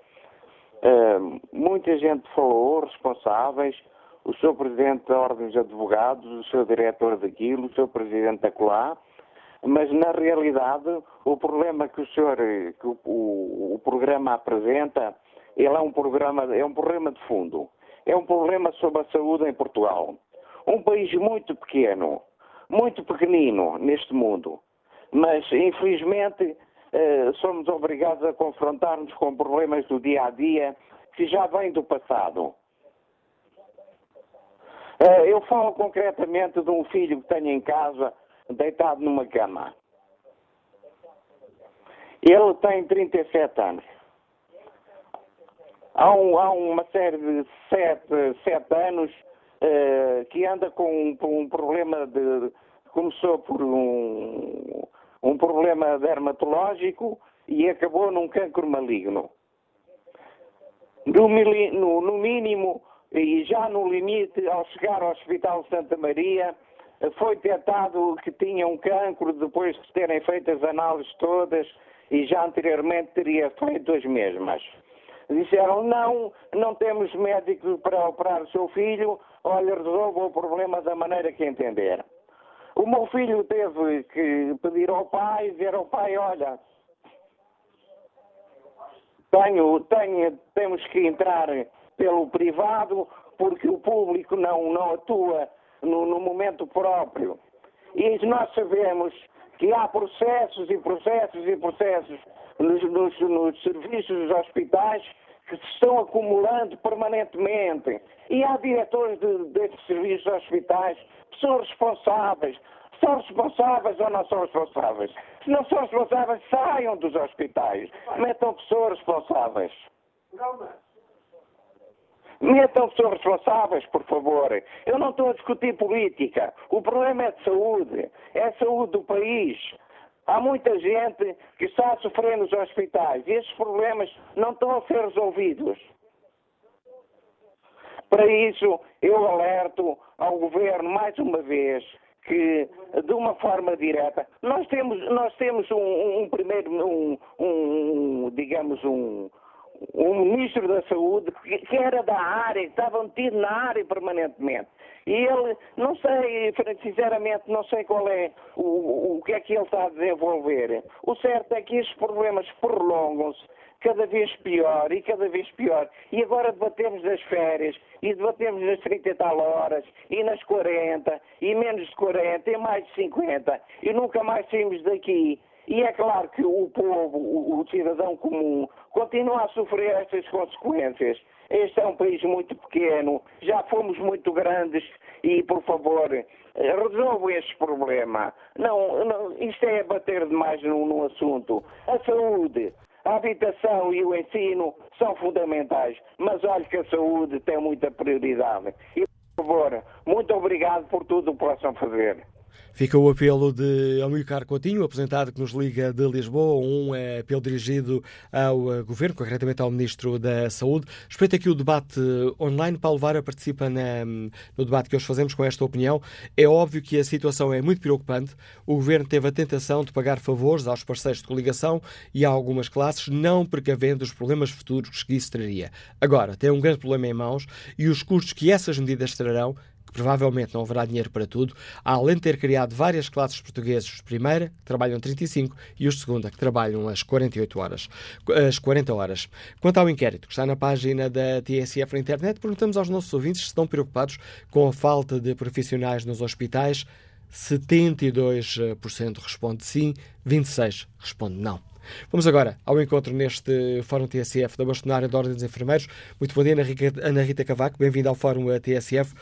Uh, muita gente falou, responsáveis, o seu presidente da Ordem dos Advogados, o seu diretor daquilo, o seu presidente da COLA, mas na realidade o problema que o senhor, que o, o, o programa apresenta, ele é um programa, é um problema de fundo. É um problema sobre a saúde em Portugal. Um país muito pequeno, muito pequenino neste mundo, mas infelizmente eh, somos obrigados a confrontar-nos com problemas do dia a dia que já vêm do passado. Eh, eu falo concretamente de um filho que tenho em casa deitado numa cama. Ele tem 37 anos. Há, um, há uma série de 7, 7 anos uh, que anda com, com, um problema de. Começou por um, um problema dermatológico e acabou num cancro maligno. No, no, no mínimo, e já no limite, ao chegar ao Hospital Santa Maria, foi detectado que tinha um cancro depois de terem feito as análises todas e já anteriormente teria feito as mesmas. Disseram, não, não temos médico para operar o seu filho, olha, resolva o problema da maneira que entender. O meu filho teve que pedir ao pai, dizer ao pai, olha, tenho, tenho, temos que entrar pelo privado porque o público não, não atua no, no momento próprio. E nós sabemos que há processos e processos e processos nos, nos, nos serviços dos hospitais que se estão acumulando permanentemente. E há diretores de, desses serviços hospitais são responsáveis. São responsáveis ou não são responsáveis? Se não são responsáveis, saiam dos hospitais. Metam pessoas responsáveis. Metam pessoas responsáveis, por favor. Eu não estou a discutir política. O problema é de saúde. É a saúde do país. Há muita gente que está a sofrer nos hospitais e esses problemas não estão a ser resolvidos. Para isso, eu alerto ao Governo, mais uma vez, que, de uma forma direta, nós temos, nós temos um, um primeiro, um, um, digamos, um, um ministro da Saúde que era da área, estava metido na área permanentemente. E ele, não sei, sinceramente, não sei qual é o, o que é que ele está a desenvolver. O certo é que estes problemas prolongam-se cada vez pior e cada vez pior. E agora debatemos das férias, e debatemos nas 30 e tal horas, e nas 40, e menos de 40, e mais de 50, e nunca mais saímos daqui. E é claro que o povo, o, o cidadão comum, continua a sofrer estas consequências. Este é um país muito pequeno, já fomos muito grandes e, por favor, resolvam este problema. Não, não, isto é bater demais no, no assunto. A saúde, a habitação e o ensino são fundamentais, mas olhe que a saúde tem muita prioridade. E, por favor, muito obrigado por tudo o que possam fazer. Fica o apelo de Amilcar Coutinho, apresentado que nos liga de Lisboa, um é apelo dirigido ao eh, Governo, concretamente ao Ministro da Saúde. Respeito aqui o debate online. Paulo Vara participa na, no debate que hoje fazemos com esta opinião. É óbvio que a situação é muito preocupante. O Governo teve a tentação de pagar favores aos parceiros de coligação e a algumas classes, não precavendo os problemas futuros que isso traria. Agora, tem um grande problema em mãos e os custos que essas medidas trarão que provavelmente não haverá dinheiro para tudo, além de ter criado várias classes portugueses, primeira, que trabalham 35, e os segunda, que trabalham as 48 horas, as 40 horas. Quanto ao inquérito que está na página da TSF na internet, perguntamos aos nossos ouvintes se estão preocupados com a falta de profissionais nos hospitais. 72% responde sim, 26% responde não. Vamos agora ao encontro neste Fórum TSF da Bastonária da Ordem dos Enfermeiros. Muito bom dia, Ana Rita Cavaco. Bem-vinda ao Fórum TSF.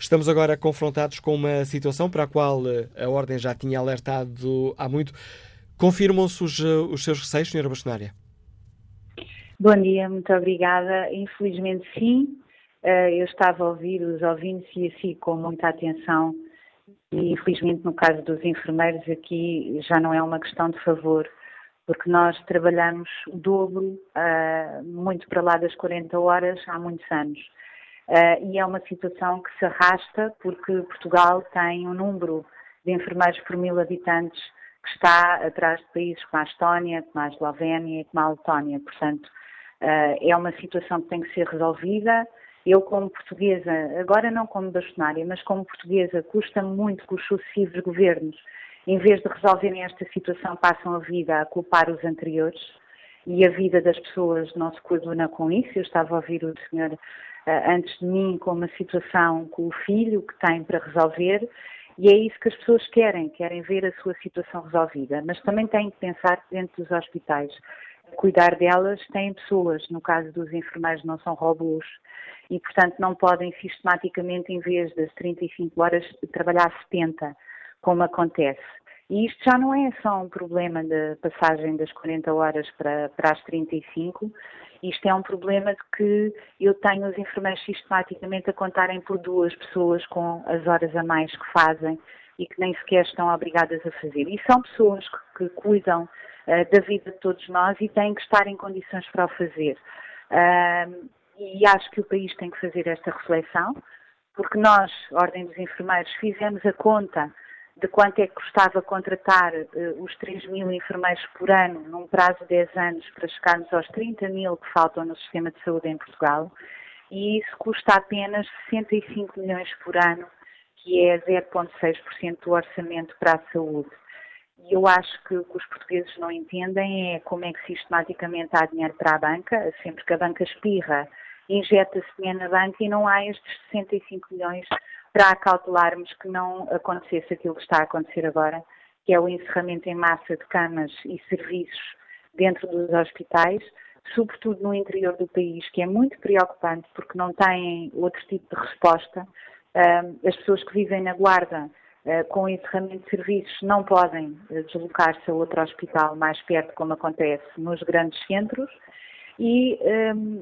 Estamos agora confrontados com uma situação para a qual eh, a Ordem já tinha alertado há muito. Confirmam-se os, eh, os seus receios, Sra. Bastonária? Bom dia, muito obrigada. Infelizmente, sim. Eh, eu estava a ouvir os ouvintes e assim com muita atenção. E, infelizmente, no caso dos enfermeiros, aqui já não é uma questão de favor, porque nós trabalhamos o dobro, muito para lá das 40 horas, há muitos anos. Uh, e é uma situação que se arrasta porque Portugal tem um número de enfermeiros por mil habitantes que está atrás de países como a Estónia, como a Eslovénia e como a Letónia. Portanto, uh, é uma situação que tem que ser resolvida. Eu, como portuguesa, agora não como bastonária, mas como portuguesa, custa muito que os sucessivos governos, em vez de resolverem esta situação, passam a vida a culpar os anteriores e a vida das pessoas não se coaduna com isso. Eu estava a ouvir o senhor antes de mim com uma situação com o filho que tem para resolver e é isso que as pessoas querem, querem ver a sua situação resolvida, mas também têm que pensar que dentro dos hospitais, cuidar delas têm pessoas, no caso dos enfermeiros não são robôs e portanto não podem sistematicamente em vez das 35 horas trabalhar 70, como acontece. E isto já não é só um problema de passagem das 40 horas para, para as 35, isto é um problema de que eu tenho os enfermeiros sistematicamente a contarem por duas pessoas com as horas a mais que fazem e que nem sequer estão obrigadas a fazer. E são pessoas que, que cuidam uh, da vida de todos nós e têm que estar em condições para o fazer. Uh, e acho que o país tem que fazer esta reflexão, porque nós, Ordem dos Enfermeiros, fizemos a conta de quanto é que custava contratar uh, os 3 mil enfermeiros por ano num prazo de 10 anos para chegarmos aos 30 mil que faltam no sistema de saúde em Portugal e isso custa apenas 65 milhões por ano, que é 0,6% do orçamento para a saúde. E eu acho que o que os portugueses não entendem é como é que sistematicamente há dinheiro para a banca, sempre que a banca espirra, injeta-se dinheiro na banca e não há estes 65 milhões para acautelarmos que não acontecesse aquilo que está a acontecer agora, que é o encerramento em massa de camas e serviços dentro dos hospitais, sobretudo no interior do país, que é muito preocupante porque não têm outro tipo de resposta. As pessoas que vivem na Guarda ah, com o encerramento de serviços não podem ah, deslocar-se a outro hospital mais perto, como acontece nos grandes centros, e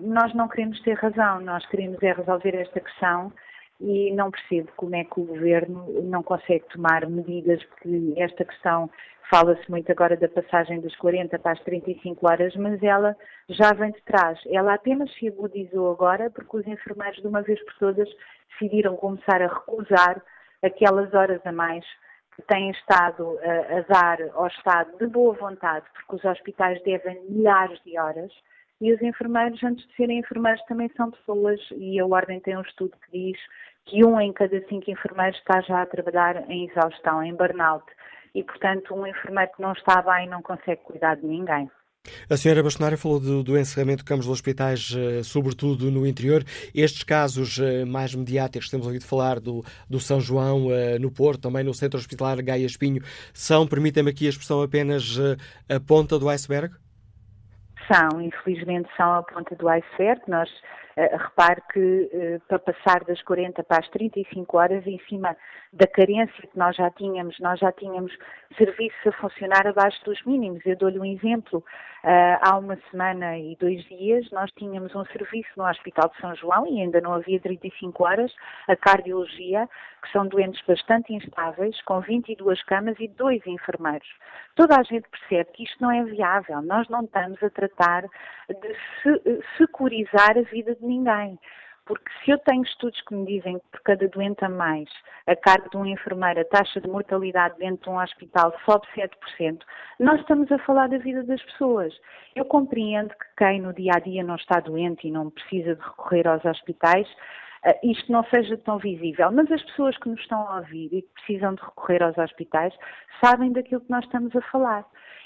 nós não queremos ter razão, nós queremos é resolver esta questão e não percebo como é que o governo não consegue tomar medidas, porque esta questão fala-se muito agora da passagem das 40 para as 35 horas, mas ela já vem de trás. Ela apenas se agudizou agora porque os enfermeiros, de uma vez por todas, decidiram começar a recusar aquelas horas a mais que têm estado a, a dar ao Estado de boa vontade, porque os hospitais devem milhares de horas. E os enfermeiros, antes de serem enfermeiros, também são pessoas, e a Ordem tem um estudo que diz que um em cada cinco enfermeiros está já a trabalhar em exaustão, em burnout. E, portanto, um enfermeiro que não está bem não consegue cuidar de ninguém. A senhora Bastonária falou do, do, encerramento de camas de hospitais, uh, sobretudo no interior. Estes casos uh, mais mediáticos, temos ouvido falar do, do São João uh, no Porto, também no Centro Hospitalar Gaia Espinho, são, permitem-me aqui a expressão, apenas a ponta do iceberg? São, infelizmente são a ponta do iceberg. Nós Uh, repare que uh, para passar das 40 para as 35 horas, em cima da carência que nós já tínhamos, nós já tínhamos serviços a funcionar abaixo dos mínimos. Eu dou-lhe um exemplo. Uh, há uma semana e dois dias, nós tínhamos um serviço no Hospital de São João e ainda não havia 35 horas, a cardiologia, que são doentes bastante instáveis, com 22 camas e dois enfermeiros. Toda a gente percebe que isto não é viável. Nós não estamos a tratar de securizar a vida de ninguém. Porque se eu tenho estudos que me dizem que por cada doente a mais, a cargo de um enfermeiro, a taxa de mortalidade dentro de um hospital sobe 7%, nós estamos a falar da vida das pessoas. Eu compreendo que quem no dia a dia não está doente e não precisa de recorrer aos hospitais, eh, isto não seja tão visível. Mas as pessoas que nos estão a ouvir e que precisam de recorrer aos hospitais sabem daquilo que nós estamos a falar.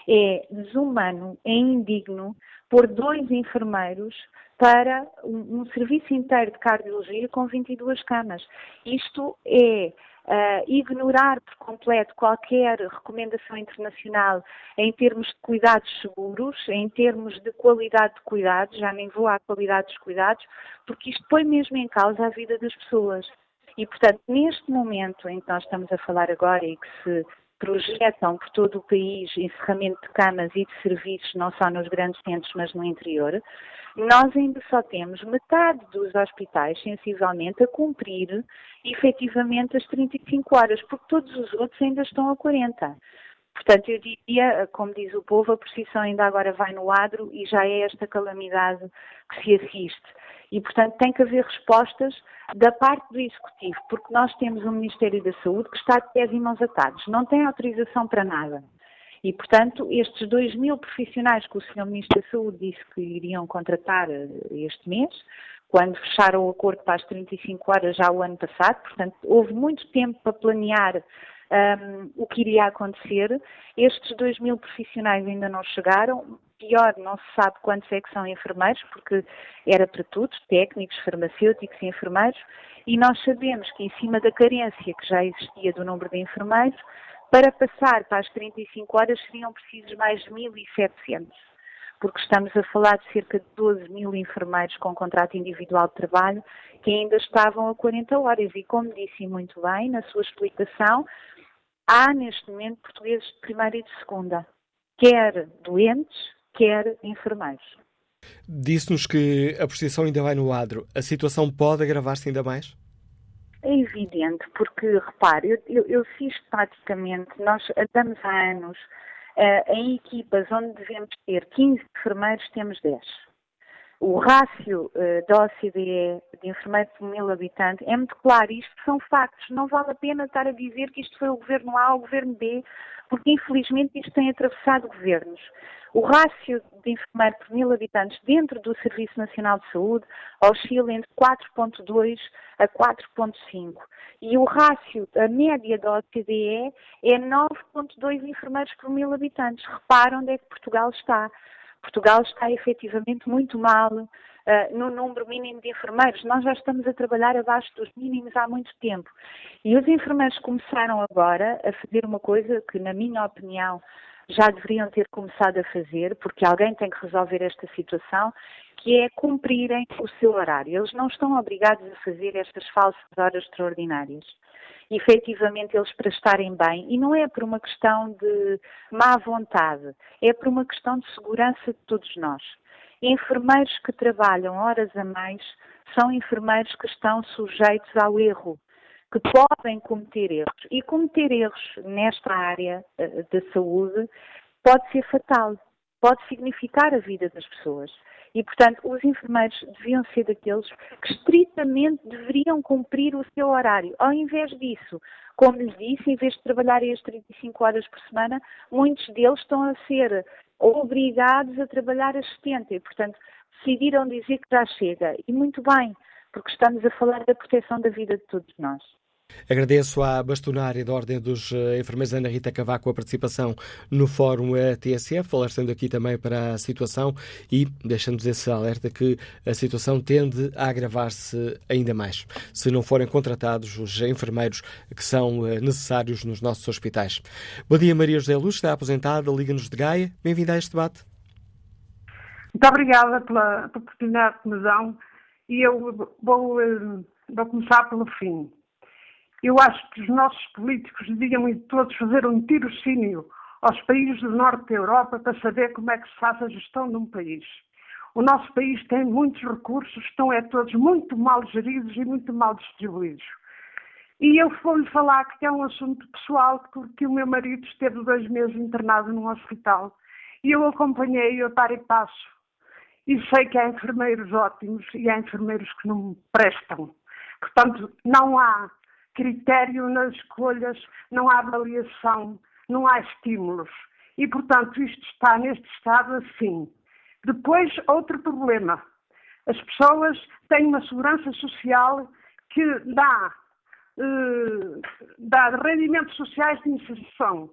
É desumano, é indigno pôr dois enfermeiros para um, um, serviço inteiro de cardiologia com 22 camas. Isto é uh, ignorar por completo qualquer recomendação internacional em termos de cuidados seguros, em termos de qualidade de cuidados, já nem vou à qualidade dos cuidados, porque isto põe mesmo em causa a vida das pessoas. E, portanto, neste momento em que nós estamos a falar agora e que se projetam por todo o país encerramento de camas e de serviços, não só nos grandes centros, mas no interior, nós ainda só temos metade dos hospitais, sensivelmente, a cumprir efetivamente as 35 horas, porque todos os outros ainda estão a 40. Portanto, eu diria, como diz o povo, a procissão ainda agora vai no adro e já é esta calamidade que se assiste. E, portanto, tem que haver respostas da parte do Executivo, porque nós temos um Ministério da Saúde que está de pés e mãos atados, não tem autorização para nada. E, portanto, estes 2 mil profissionais que o Sr. Ministro da Saúde disse que iriam contratar eh, este mês, quando fecharam o acordo para as 35 horas já o ano passado, portanto, houve muito tempo para planear um, o que iria acontecer. Estes 2 mil profissionais ainda não chegaram, pior, não se sabe quantos é que são enfermeiros, porque era para tudo, técnicos, farmacêuticos e enfermeiros, e nós sabemos que em cima da carência que já existia do número de enfermeiros, para passar para as 35 horas seriam precisos mais de 1.700, porque estamos a falar de cerca de 12 mil enfermeiros com contrato individual de trabalho que ainda estavam a 40 horas. E como disse muito bem na sua explicação, há neste momento portugueses de primeira e de segunda, quer doentes, quer enfermeiros. Disse-nos que a prostituição ainda vai no adro. A situação pode agravar-se ainda mais? É evidente, porque, repare, eu, eu, eu sistematicamente, nós andamos há anos uh, em equipas onde devemos ter 15 enfermeiros, temos 10. O rácio uh, da OCDE de enfermeiro por mil habitantes é muito claro. Isto são factos. Não vale a pena estar a dizer que isto foi o governo A ou o governo B, porque infelizmente isto tem atravessado governos. O rácio de enfermeiro por mil habitantes dentro do Serviço Nacional de Saúde oscila entre 4,2 a 4,5. E o rácio, a média da OCDE é 9,2 enfermeiros por mil habitantes. Repara onde é que Portugal está. Portugal está efetivamente muito mal uh, no número mínimo de enfermeiros. Nós já estamos a trabalhar abaixo dos mínimos há muito tempo. E os enfermeiros começaram agora a fazer uma coisa que, na minha opinião, já deveriam ter começado a fazer, porque alguém tem que resolver esta situação, que é cumprirem o seu horário. Eles não estão obrigados a fazer estas falsas horas extraordinárias. Efetivamente, eles para estarem bem, e não é por uma questão de má vontade, é por uma questão de segurança de todos nós. Enfermeiros que trabalham horas a mais são enfermeiros que estão sujeitos ao erro que podem cometer erros. E cometer erros nesta área uh, da saúde pode ser fatal, pode significar a vida das pessoas. E, portanto, os enfermeiros deviam ser daqueles que estritamente deveriam cumprir o seu horário. Ao invés disso, como lhes disse, em vez de trabalharem as 35 horas por semana, muitos deles estão a ser obrigados a trabalhar as 70 e, portanto, decidiram dizer que já chega. E muito bem, porque estamos a falar da proteção da vida de todos nós. Agradeço à bastonária da Ordem dos eh, Enfermeiros Ana Rita Cavaco a participação no Fórum TSF, alertando aqui também para a situação e deixando-nos esse alerta que a situação tende a agravar-se ainda mais, se não forem contratados os enfermeiros que são eh, necessários nos nossos hospitais. Bom dia, Maria José Luz, está aposentada, Liga-nos de Gaia. Bem-vinda a este debate. Muito obrigada pela oportunidade que me dão e eu vou, eh, vou começar pelo fim. Eu acho que os nossos políticos deviam todos fazer um tirocínio aos países do norte da Europa para saber como é que se faz a gestão de um país. O nosso país tem muitos recursos, estão é todos muito mal geridos e muito mal distribuídos. E eu vou-lhe falar que é um assunto pessoal, porque o meu marido esteve dois meses internado num hospital e eu acompanhei-o a par e passo. E sei que há enfermeiros ótimos e há enfermeiros que não prestam. Portanto, não há critério nas escolhas, não há avaliação, não há estímulos. E, portanto, isto está neste estado assim. Depois, outro problema. As pessoas têm uma segurança social que dá eh, dá rendimentos sociais de inserção.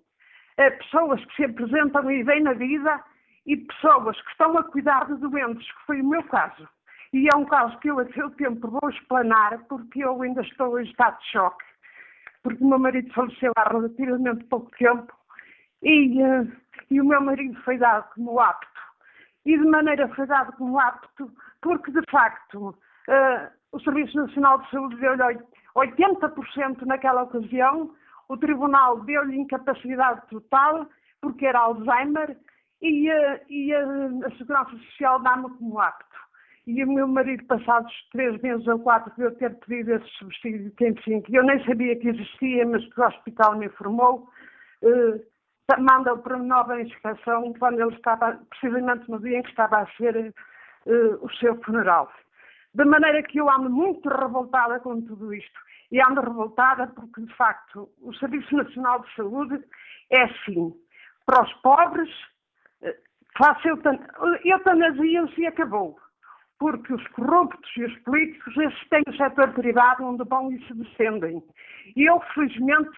É, pessoas que se apresentam e vêm na vida e pessoas que estão a cuidar de doentes, que foi o meu caso. E é um caso que eu a seu tempo vou explanar, porque eu ainda estou em estado de choque, porque o meu marido faleceu há relativamente pouco tempo e, uh, e o meu marido foi dado como apto. E de maneira foi dado como apto, porque de facto uh, o Serviço Nacional de Saúde deu-lhe 80% naquela ocasião, o tribunal deu-lhe incapacidade total, porque era Alzheimer, e, a, e a Segurança Social dá-me como apto. E o meu marido, passados três meses ou quatro, de eu ter pedido esse subsídio de 105, que eu nem sabia que existia, mas que o hospital me informou, eh, manda para nova inspeção quando ele estava, precisamente no dia em que estava a ser eh, o seu funeral. De maneira que eu ando muito revoltada com tudo isto. E ando revoltada porque, de facto, o Serviço Nacional de Saúde é assim. Para os pobres, eh, classe eutanasia-se e acabou. Porque os corruptos e os políticos, esses têm o setor privado onde vão e se defendem. E eu, felizmente,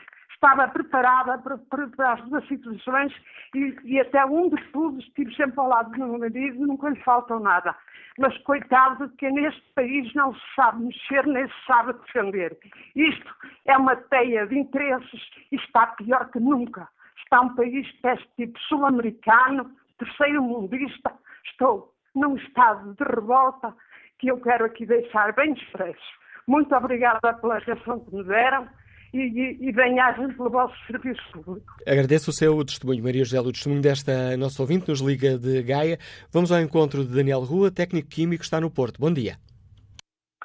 estava preparada para, para, as duas situações e, e até um dos tudo estive sempre ao lado do meu marido nunca lhe faltou nada. Mas coitado de quem neste país não se sabe mexer nem se sabe defender. Isto é uma teia de interesses e está pior que nunca. Está um país deste tipo sul-americano, terceiro mundista. Estou num estado de revolta que eu quero aqui deixar bem expresso. Muito obrigada pela atenção que me deram e, e, e bem-ajas pelo vosso serviço público. Agradeço o seu testemunho, Maria José, o testemunho desta nossa ouvinte, nos Liga de Gaia. Vamos ao encontro de Daniel Rua, técnico químico, está no Porto. Bom dia.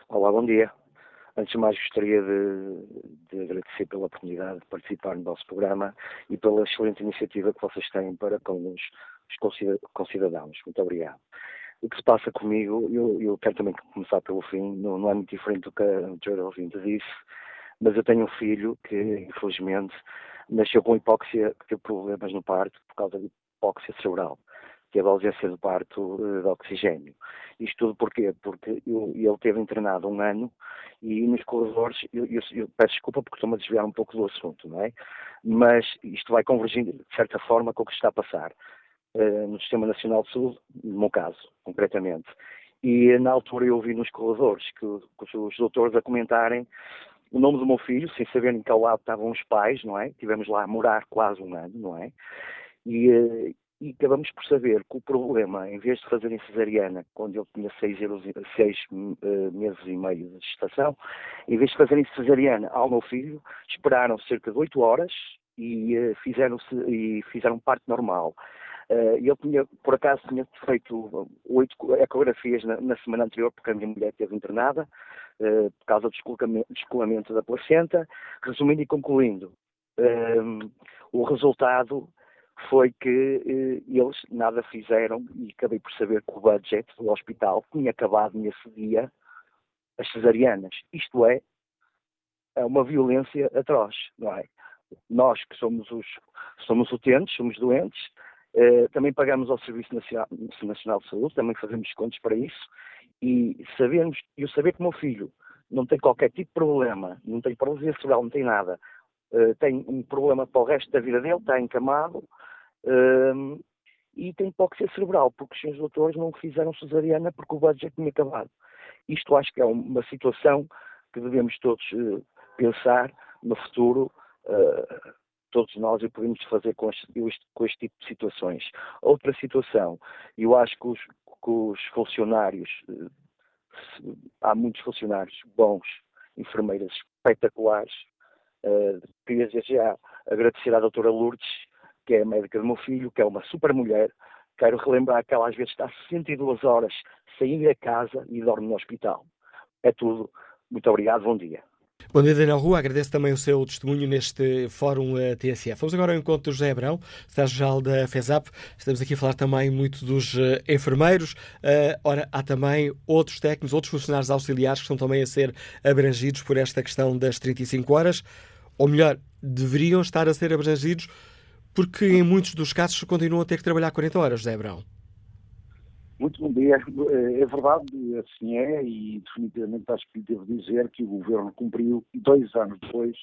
Olá, bom dia. Antes de mais, gostaria de, de, agradecer pela oportunidade de participar no vosso programa e pela excelente iniciativa que vocês têm para com os, os concidadãos. Muito obrigado. O que se passa comigo, eu, eu quero também começar pelo fim, não, não é muito diferente do que a ouvinte disse mas eu tenho um filho que, infelizmente, nasceu com hipóxia, que teve problemas no parto por causa de hipóxia cerebral. Teve ausência de parto eh, de oxigênio. Isto tudo porquê? Porque eu, ele teve internado um ano e nos corredores, eu, eu, eu peço desculpa porque estou-me a desviar um pouco do assunto, não é? Mas isto vai convergindo, de certa forma, com o que está a passar uh, no Sistema Nacional de Saúde, no meu caso, concretamente. E na altura eu ouvi nos corredores que, que os doutores a comentarem o nome do meu filho, sem saber em que lado estavam os pais, não é? Tivemos lá a morar quase um ano, não é? E, eh, e acabamos por saber que o problema, em vez de fazerem cesariana, quando ele tinha seis, seis uh, meses e meio de gestação, em vez de fazerem cesariana ao meu filho, esperaram cerca de oito horas e, fizeram, e fizeram parte normal. Uh, tinha, por acaso, tinha feito oito ecografias na, na, semana anterior, porque a minha mulher esteve internada, uh, por causa do descolamento da placenta. Resumindo e concluindo, uh, o resultado foi que eles nada fizeram e acabei por saber que o budget do hospital tinha acabado nesse dia as cesarianas. Isto é, é uma violência atroz, não é? Nós que somos os somos utentes, somos doentes, eh, também pagamos ao Serviço Nacional, de Saúde, também fazemos descontos para isso, e sabemos, eu saber que o meu filho não tem qualquer tipo de problema, não tem paralisia cerebral, não tem nada, uh, tem um problema para o resto da vida dele, está encamado, uh, e tem hipóxia cerebral, porque os seus doutores não fizeram cesariana porque o budget tinha acabado. Isto acho que é uma situação que devemos todos uh, pensar no futuro, todos nós e podemos fazer com este, com este, tipo de situações. Outra situação, eu acho que os, que os funcionários eh, há muitos funcionários bons, enfermeiras espetaculares. Uh, queria já agradecer à doutora Lourdes, que é a médica do meu filho, que é uma super mulher. Quero relembrar que ela às vezes está 62 horas sem ir a casa e dorme no hospital. É tudo. Muito obrigado, bom dia. Bom dia, Daniel Rua. Agradeço também o seu testemunho neste Fórum eh, TSF. Vamos agora ao encontro do José Abrão, Estado-Geral da FESAP. Estamos aqui a falar também muito dos uh, enfermeiros. Uh, ora, há também outros técnicos, outros funcionários auxiliares que estão também a ser abrangidos por esta questão das 35 horas. Ou melhor, deveriam estar a ser abrangidos porque em muitos dos casos continuam a ter que trabalhar 40 horas, José Abrão. Muito bom dia. É verdade, assim é, e definitivamente acho que devo dizer que o Governo cumpriu, dois anos depois,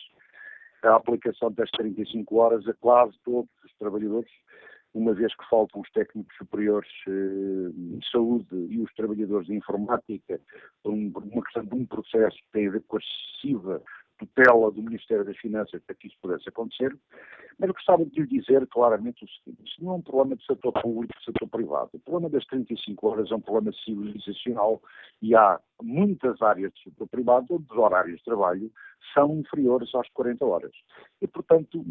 a aplicação das 35 horas a quase todos os trabalhadores, uma vez que faltam os técnicos superiores eh, de saúde e os trabalhadores de informática, por, uma questão de um processo que tem a ver com a excessiva tutela do Ministério das Finanças para que isso pudesse acontecer, mas gostava de lhe dizer claramente o seguinte: isto não é um problema de setor público e setor privado. O problema das 35 horas é um problema civilizacional e há muitas áreas do setor privado onde os horários de trabalho são inferiores às 40 horas. E, portanto,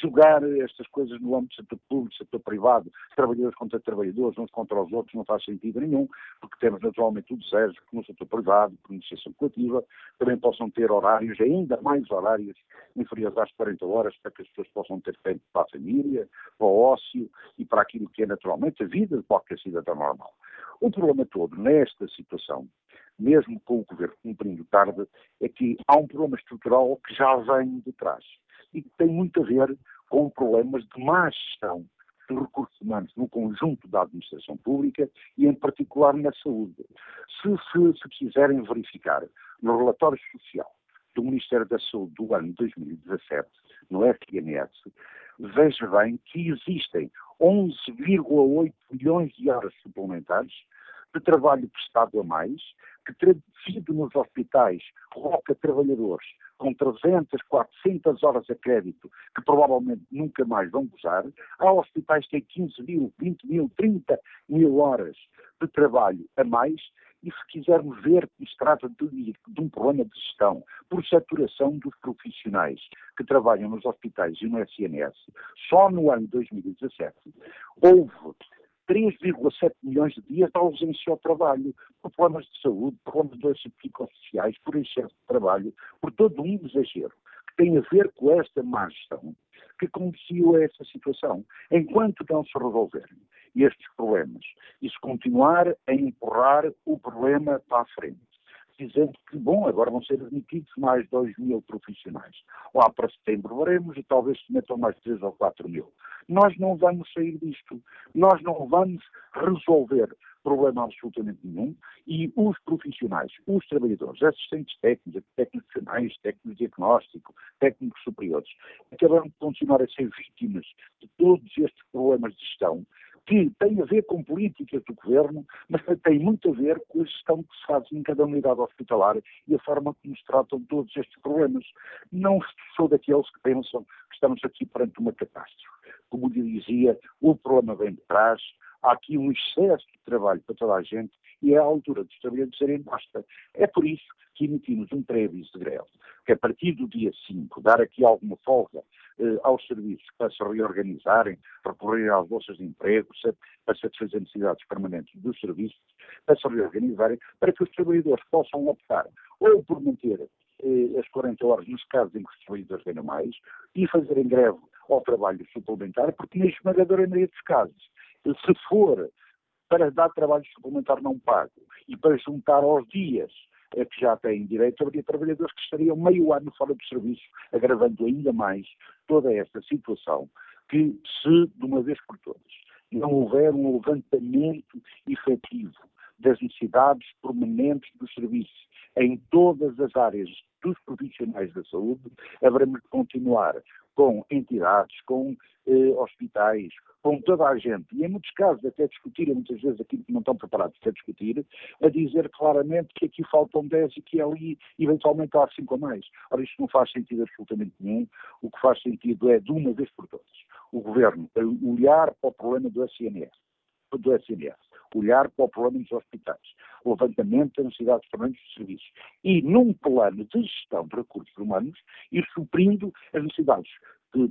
julgar estas coisas no âmbito do setor público, setor privado, trabalhadores contra trabalhadores, uns contra os outros, não faz sentido nenhum, porque temos naturalmente o desejo que no setor privado, por iniciação coletiva, também possam ter horários, ainda mais horários, inferiores às 40 horas, para que as pessoas possam ter tempo para a família, para o ócio e para aquilo que é naturalmente a vida de qualquer cidadão normal. O problema todo nesta situação mesmo com o governo cumprindo tarde, é que há um problema estrutural que já vem de trás e que tem muito a ver com problemas de má gestão de recursos humanos no conjunto da administração pública e, em particular, na saúde. Se, se, se quiserem verificar no relatório social do Ministério da Saúde do ano 2017, no FNS, veja bem que existem 11,8 milhões de horas suplementares de trabalho prestado a mais, que traduzido nos hospitais coloca trabalhadores com 300, 400 horas a crédito, que provavelmente nunca mais vão gozar. Há hospitais que têm 15 mil, 20 mil, 30 mil horas de trabalho a mais. E se quisermos ver que se trata de, de um problema de gestão, por saturação dos profissionais que trabalham nos hospitais e no SNS, só no ano 2017 houve 3,7 milhões de dias de ausência ao trabalho, por problemas de saúde, por problemas de doenças psicossociais, por excesso de trabalho, por todo um exagero que tem a ver com esta má gestão que conduziu a essa situação. Enquanto não se resolverem estes problemas e se continuar a empurrar o problema para a frente, dizendo que, bom, agora vão ser admitidos mais 2 mil profissionais. Lá para setembro veremos e talvez se metam mais 3 ou 4 mil. Nós não vamos sair disto. Nós não vamos resolver problema absolutamente nenhum e os profissionais, os trabalhadores, assistentes técnicos, técnicos técnicos de diagnóstico, técnicos superiores, acabaram de continuar a ser vítimas de todos estes problemas de gestão que tem a ver com políticas do governo, mas tem muito a ver com a gestão que se faz em cada unidade hospitalar e a forma como se tratam todos estes problemas. Não sou daqueles que pensam que estamos aqui perante uma catástrofe. Como lhe dizia, o problema vem de trás, há aqui um excesso de trabalho para toda a gente e é a altura trabalhadores dizerem basta. É por isso que emitimos um prévio de greve, que a partir do dia 5 dar aqui alguma folga eh, aos serviços para se reorganizarem, recorrerem às bolsas de emprego, para satisfazer necessidades permanentes dos serviços, para se reorganizarem, para que os trabalhadores possam optar ou por manter eh, as 40 horas nos casos em que os trabalhadores ganham mais e fazerem greve ao trabalho suplementar, porque na esmagadora maioria dos casos, se for para dar trabalho suplementar não pago e para juntar aos dias é que já têm direito, haveria trabalhadores que estariam meio ano fora do serviço, agravando ainda mais toda esta situação, que se, de uma vez por todas, não houver um levantamento efetivo das necessidades permanentes dos serviços em todas as áreas dos profissionais da saúde, haveremos de continuar com entidades, com eh, hospitais, com toda a gente, e em muitos casos até discutirem muitas vezes aquilo que não estão preparados para discutir, a dizer claramente que aqui faltam 10 e que ali eventualmente há 5 a mais. Ora, isto não faz sentido absolutamente nenhum. O que faz sentido é, de uma vez por todas, o Governo olhar para o problema do SNS, do SNS olhar para o problema dos hospitais, o levantamento das necessidades permanentes de serviços e, num plano de gestão de recursos humanos, ir suprindo as necessidades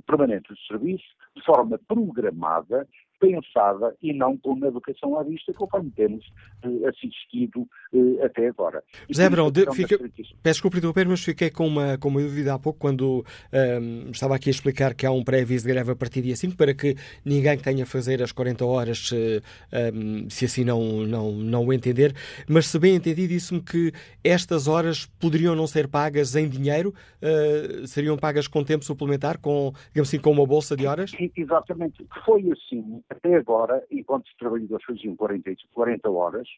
permanentes de serviços de forma programada pensada e não com uma educação à vista, conforme temos eh, assistido eh, até agora. E José Abrão, fica... peço desculpa interromper, mas fiquei com uma, com uma dúvida há pouco quando um, ehm, estava aqui a explicar que há um pré-aviso de greve a partir dia 5 para que ninguém tenha a fazer as 40 horas se, um, ehm, se assim não, não, não o entender, mas se bem entendi, disse-me que estas horas poderiam não ser pagas em dinheiro, uh, seriam pagas com tempo suplementar, com, digamos assim, com uma bolsa de horas? Exatamente, foi assim até agora, enquanto os trabalhadores faziam 40, 40 horas,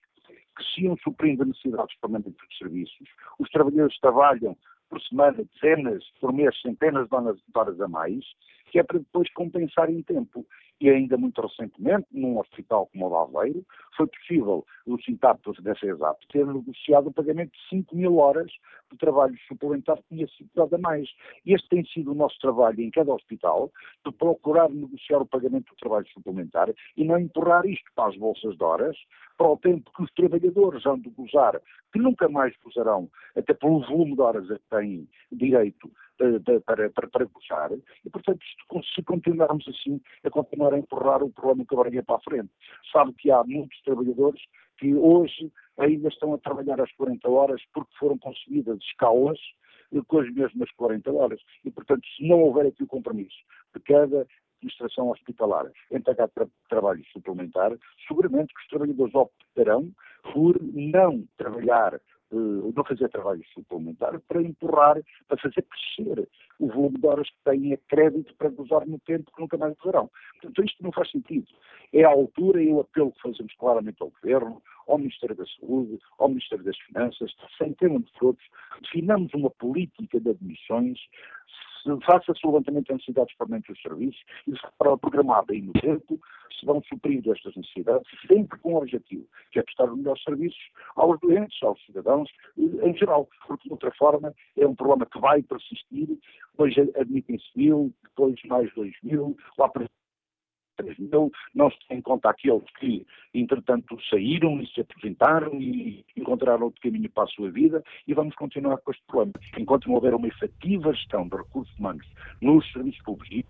que se iam suprindo necessidades permanentes de serviços, os trabalhadores trabalham por semana dezenas, por mês centenas de horas a mais, que é para depois compensar em tempo. E ainda muito recentemente, num hospital como o de Aveiro, foi possível o sindicato da CESAP ter negociado o pagamento de 5 mil horas de trabalho suplementar que tinha sido dado a mais. Este tem sido o nosso trabalho em cada hospital, de procurar negociar o pagamento do trabalho suplementar e não empurrar isto para as bolsas de horas, para o tempo que os trabalhadores hão de gozar, que nunca mais gozarão, até pelo volume de horas a que têm direito para, para, para gozar, e portanto, se continuarmos assim, a continuar a empurrar o problema que agora para a frente. Sabe que há muitos trabalhadores que hoje ainda estão a trabalhar às 40 horas porque foram conseguidas escalas com as mesmas 40 horas. E, portanto, se não houver aqui o compromisso de cada administração hospitalar entregar tra trabalho suplementar, seguramente que os trabalhadores optarão por não trabalhar uh, não fazer trabalho suplementar para empurrar, para fazer crescer o volume de horas que têm a crédito para gozar no tempo que nunca mais gozarão. Portanto, isto não faz sentido. É a altura e o apelo que fazemos claramente ao Governo, ao Ministério da Saúde, ao Ministério das Finanças, sem termos de outros, definamos uma política de admissões faça-se o levantamento das necessidades permanentes dos serviços e para programar bem no tempo se vão suprir estas necessidades, sempre com o objetivo, que é prestar melhores serviços aos doentes, aos cidadãos, em geral, porque de outra forma é um problema que vai persistir, hoje admitem-se mil, depois mais dois mil, lá para 3 mil, não se tem em conta aqueles que, entretanto, saíram e se apresentaram e encontraram outro caminho para a sua vida e vamos continuar com este problema. Enquanto não houver uma efetiva gestão de recursos humanos nos serviços públicos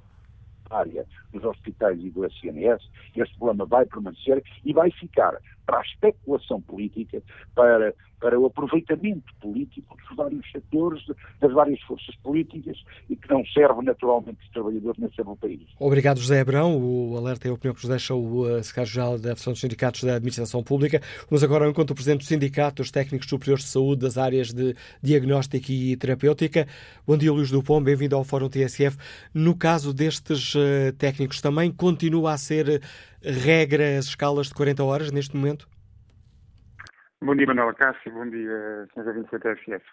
área dos hospitais e do SNS, este problema vai permanecer e vai ficar para a especulação política, para, para o aproveitamento político dos vários setores, das várias forças políticas e que não serve naturalmente os trabalhadores nem serve o país. Obrigado, José Abrão. O alerta é a opinião que nos deixa o uh, secretário-geral da Federação dos Sindicatos da Administração Pública. Vamos agora ao encontro do Presidente do Sindicato dos Técnicos Superiores de Saúde das áreas de diagnóstica e terapêutica. Bom dia, Luís Dupont. Bem-vindo ao Fórum TSF. No caso destes uh, técnicos, também continua a ser regra as escalas de 40 horas neste momento? Bom dia, Manuela Cássio. Bom dia, Sr. 27 TSF.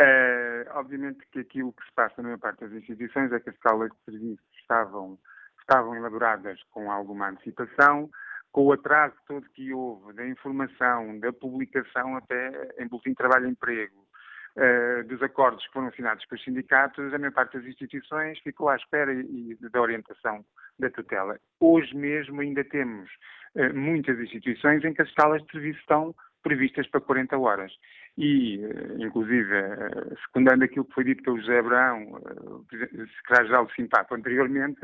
Uh, obviamente que aquilo que se passa na maior parte das instituições é que as escalas de serviço estavam, estavam elaboradas com alguma antecipação, com o atraso todo que houve da informação, da publicação até em boletim de trabalho e emprego, uh, dos acordos que foram assinados com os sindicatos, a maior parte das instituições ficou à espera e, e da orientação da tutela. Hoje mesmo ainda temos uh, muitas instituições em que as escalas de serviço estão previstas para 40 horas. E, uh, inclusive, secundando aquilo que foi dito pelo José Abrão, secretário-geral do Simpapo anteriormente,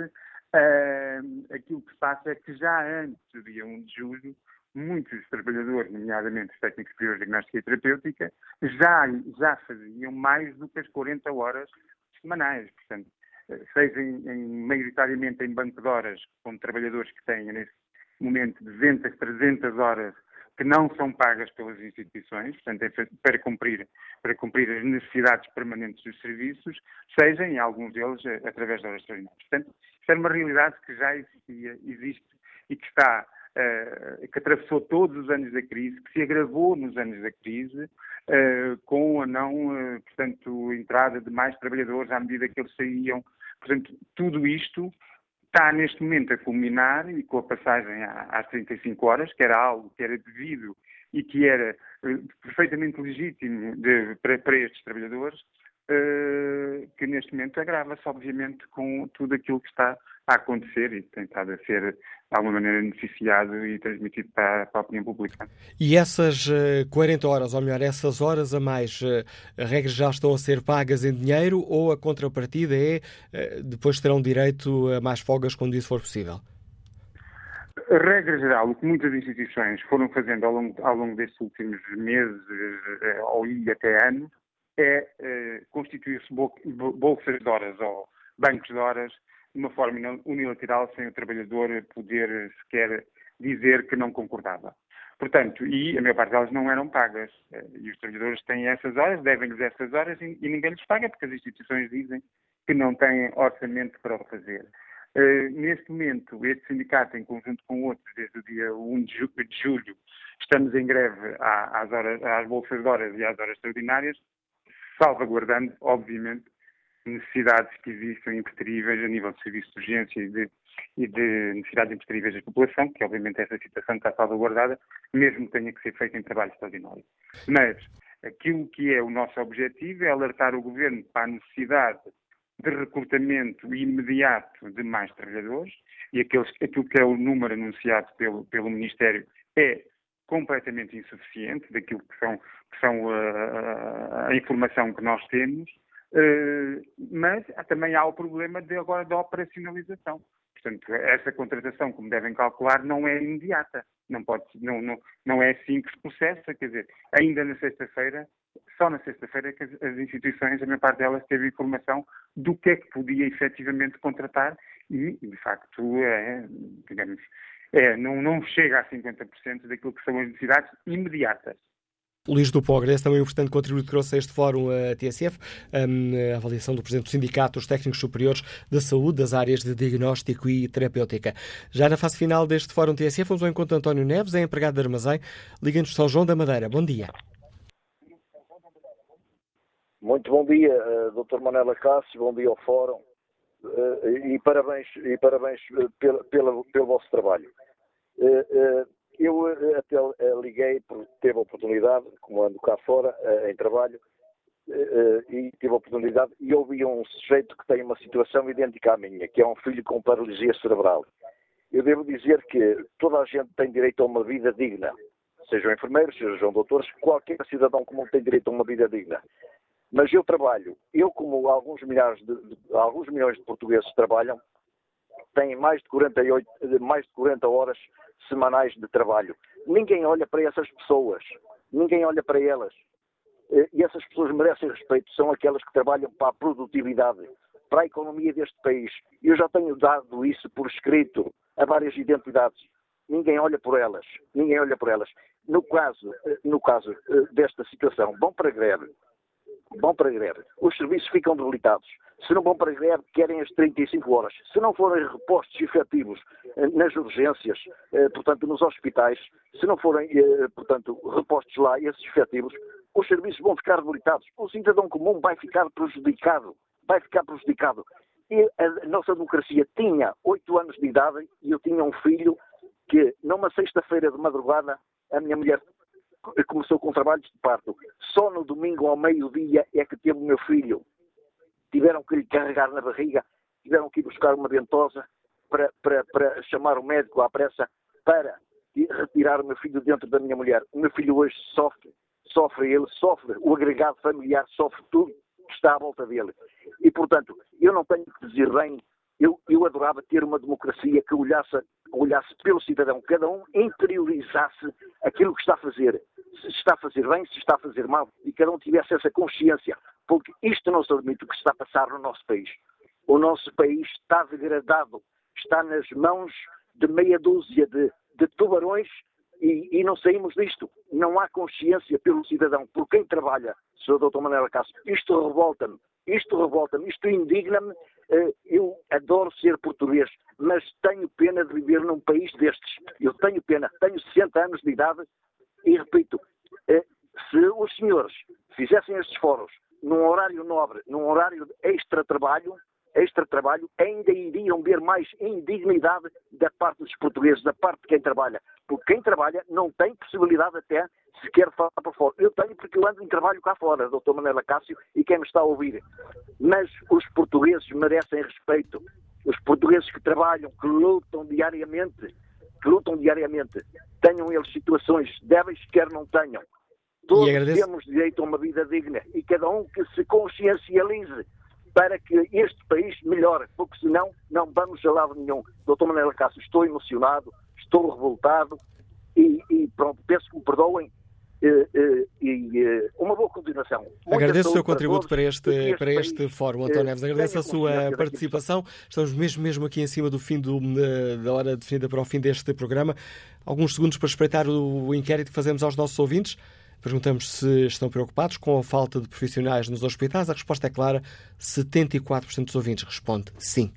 aquilo que se passa é que já antes do dia 1 de julho, muitos trabalhadores, nomeadamente os técnicos superiores de diagnóstica e terapêutica, já, já faziam mais do que as 40 horas semanais. Portanto, seja em, em, maioritariamente em banco de horas, com trabalhadores que têm nesse momento 200, 300 horas que não são pagas pelas instituições, portanto, é para cumprir, para cumprir as necessidades permanentes dos serviços, seja em alguns deles através de horas extraordinárias. Portanto, isso é uma realidade que já existia, existe e que está que atravessou todos os anos da crise, que se agravou nos anos da crise, uh, com a não, uh, portanto, entrada de mais trabalhadores à medida que eles saíam. Portanto, tudo isto está neste momento a culminar e com a passagem às 35 horas, que era algo que era devido e que era perfeitamente legítimo de, para, para estes trabalhadores, que neste momento agrava-se, obviamente, com tudo aquilo que está a acontecer e tem estado a ser, de alguma maneira, noticiado e transmitido para, para a opinião pública. E essas uh, 40 horas, ou melhor, essas horas a mais, uh, regras já estão a ser pagas em dinheiro ou a contrapartida é uh, depois terão direito a mais folgas quando isso for possível? A regra geral, o que muitas instituições foram fazendo ao longo, ao longo destes últimos meses eh, ou até anos é eh, constituir-se bolsas de horas ou bancos de horas de uma forma unilateral, sem o trabalhador poder sequer dizer que não concordava. Portanto, e a maior parte delas não eram pagas. Eh, e os trabalhadores têm essas horas, devem-lhes essas horas e, e ninguém lhes paga, porque as instituições dizem que não têm orçamento para o fazer. Uh, neste momento, este sindicato, em conjunto com outros, desde o dia 1 de, ju de julho, estamos em greve às, horas, às bolsas de horas e às horas extraordinárias, salvaguardando, obviamente, necessidades que existem impreteríveis a nível de serviço de urgência e de, e de necessidades impreteríveis da população, que obviamente essa situação está salvaguardada, mesmo que tenha que ser feita em trabalho extraordinário. Mas aquilo que é o nosso objetivo é alertar o Governo para a necessidade de recrutamento imediato de mais trabalhadores, e aqueles, aquilo que é o número anunciado pelo, pelo Ministério é completamente insuficiente daquilo que são, que são uh, a informação que nós temos, mas também há o problema de agora da operacionalização. Portanto, essa contratação, como devem calcular, não é imediata. Não, pode, não, não, não é assim que se processa. Quer dizer, ainda na sexta-feira, só na sexta-feira que as, as, instituições, a maior parte delas, teve informação do que é que podia efetivamente contratar e, de facto, é, digamos, é, não, não chega a 50% daquilo que são as necessidades imediatas. Luís do Pogres, também um importante contributo que trouxe a este fórum a TSF, a avaliação do Presidente do Sindicato dos Técnicos Superiores da Saúde das áreas de diagnóstico e terapêutica. Já na fase final deste fórum TSF, vamos ao encontro de António Neves, é empregado de armazém, Liga-nos São João da Madeira. Bom dia. Muito bom dia, uh, Dr. Manela Cássio, bom dia ao fórum uh, e parabéns, e parabéns pelo vosso trabalho. Eu eh, até eh, liguei, porque teve a oportunidade, como ando cá fora, eh, em trabalho, e tive a oportunidade, e ouvi um sujeito que tem uma situação idêntica à minha, que é um filho com paralisia cerebral. Eu devo dizer que toda a gente tem direito a uma vida digna, sejam enfermeiros, sejam doutores, qualquer cidadão comum tem direito a uma vida digna. Mas eu trabalho, eu como alguns milhares de, de alguns milhões de portugueses trabalham, têm mais de 48, mais de 40 horas semanais de trabalho. Ninguém olha para essas pessoas, ninguém olha para elas. E essas pessoas merecem respeito, são aquelas que trabalham para a produtividade, para a economia deste país. Eu já tenho dado isso por escrito a várias identidades. Ninguém olha por elas, ninguém olha por elas. No caso, no caso eh, desta situação, vão para greve, vão para greve. Os serviços ficam debilitados. Se não vão para greve, querem as 35 horas. Se não forem repostos efetivos eh, nas urgências, eh, portanto, nos hospitais, se não forem, eh, portanto, repostos lá esses efetivos, os serviços vão ficar debilitados. O cidadão comum vai ficar prejudicado. Vai ficar prejudicado. E a nossa democracia tinha oito anos de idade e eu tinha um filho que, numa sexta-feira de madrugada, a minha mulher começou com trabalhos de parto. Só no domingo ao meio-dia é que teve o meu filho. Tiveram que lhe carregar na barriga, tiveram que ir buscar uma ventosa para, para, para chamar o médico à pressa para retirar o meu filho dentro da minha mulher. O meu filho hoje sofre, sofre ele, sofre, o agregado familiar sofre tudo que está à volta dele. E, portanto, eu não tenho que dizer bem, eu, eu adorava ter uma democracia que olhasse, olhasse pelo cidadão, cada um interiorizasse aquilo que está a fazer se está a fazer bem, se está a fazer mal, e cada um tivesse essa consciência, porque isto não se admite o que está a passar no nosso país. O nosso país está degradado, está nas mãos de meia dúzia de, de tubarões e, e, não saímos disto. Não há consciência pelo cidadão, por quem trabalha, Sr. Dr. Manuel Castro. Isto revolta-me, isto revolta-me, isto indigna-me. Eh, eu adoro ser português, mas tenho pena de viver num país destes. Eu tenho pena, tenho 60 anos de idade, e repito, eh, se os senhores fizessem estes fóruns num horário nobre, num horário de extra-trabalho, extra-trabalho, ainda iriam ver mais indignidade da parte dos portugueses, da parte de quem trabalha. Porque quem trabalha não tem possibilidade até, sequer falar para fora. Eu tenho porque eu ando em trabalho cá fora, doutor Manela Cássio, e quem me está a ouvir. Mas os portugueses merecem respeito. Os portugueses que trabalham, que lutam diariamente, que lutam diariamente, tenham eles situações débeis, quer não tenham. Todos temos direito a uma vida digna e cada um que se consciencialize para que este país melhore, porque senão não vamos a lado nenhum. Doutor Manela Cássio, estou emocionado, estou revoltado e, e pronto, peço que me perdoem eh, eh, e eh, uma boa continuação. Muita Agradeço o seu para contributo todos para este, e que para país, este fórum, António Neves. Agradeço a sua participação. Estamos mesmo, mesmo aqui em cima do fim do, da hora definida para o fim deste programa. Alguns segundos para espreitar o inquérito que fazemos aos nossos ouvintes. Perguntamos se estão preocupados com a falta de profissionais nos hospitais. A resposta é clara: 74% dos ouvintes responde sim.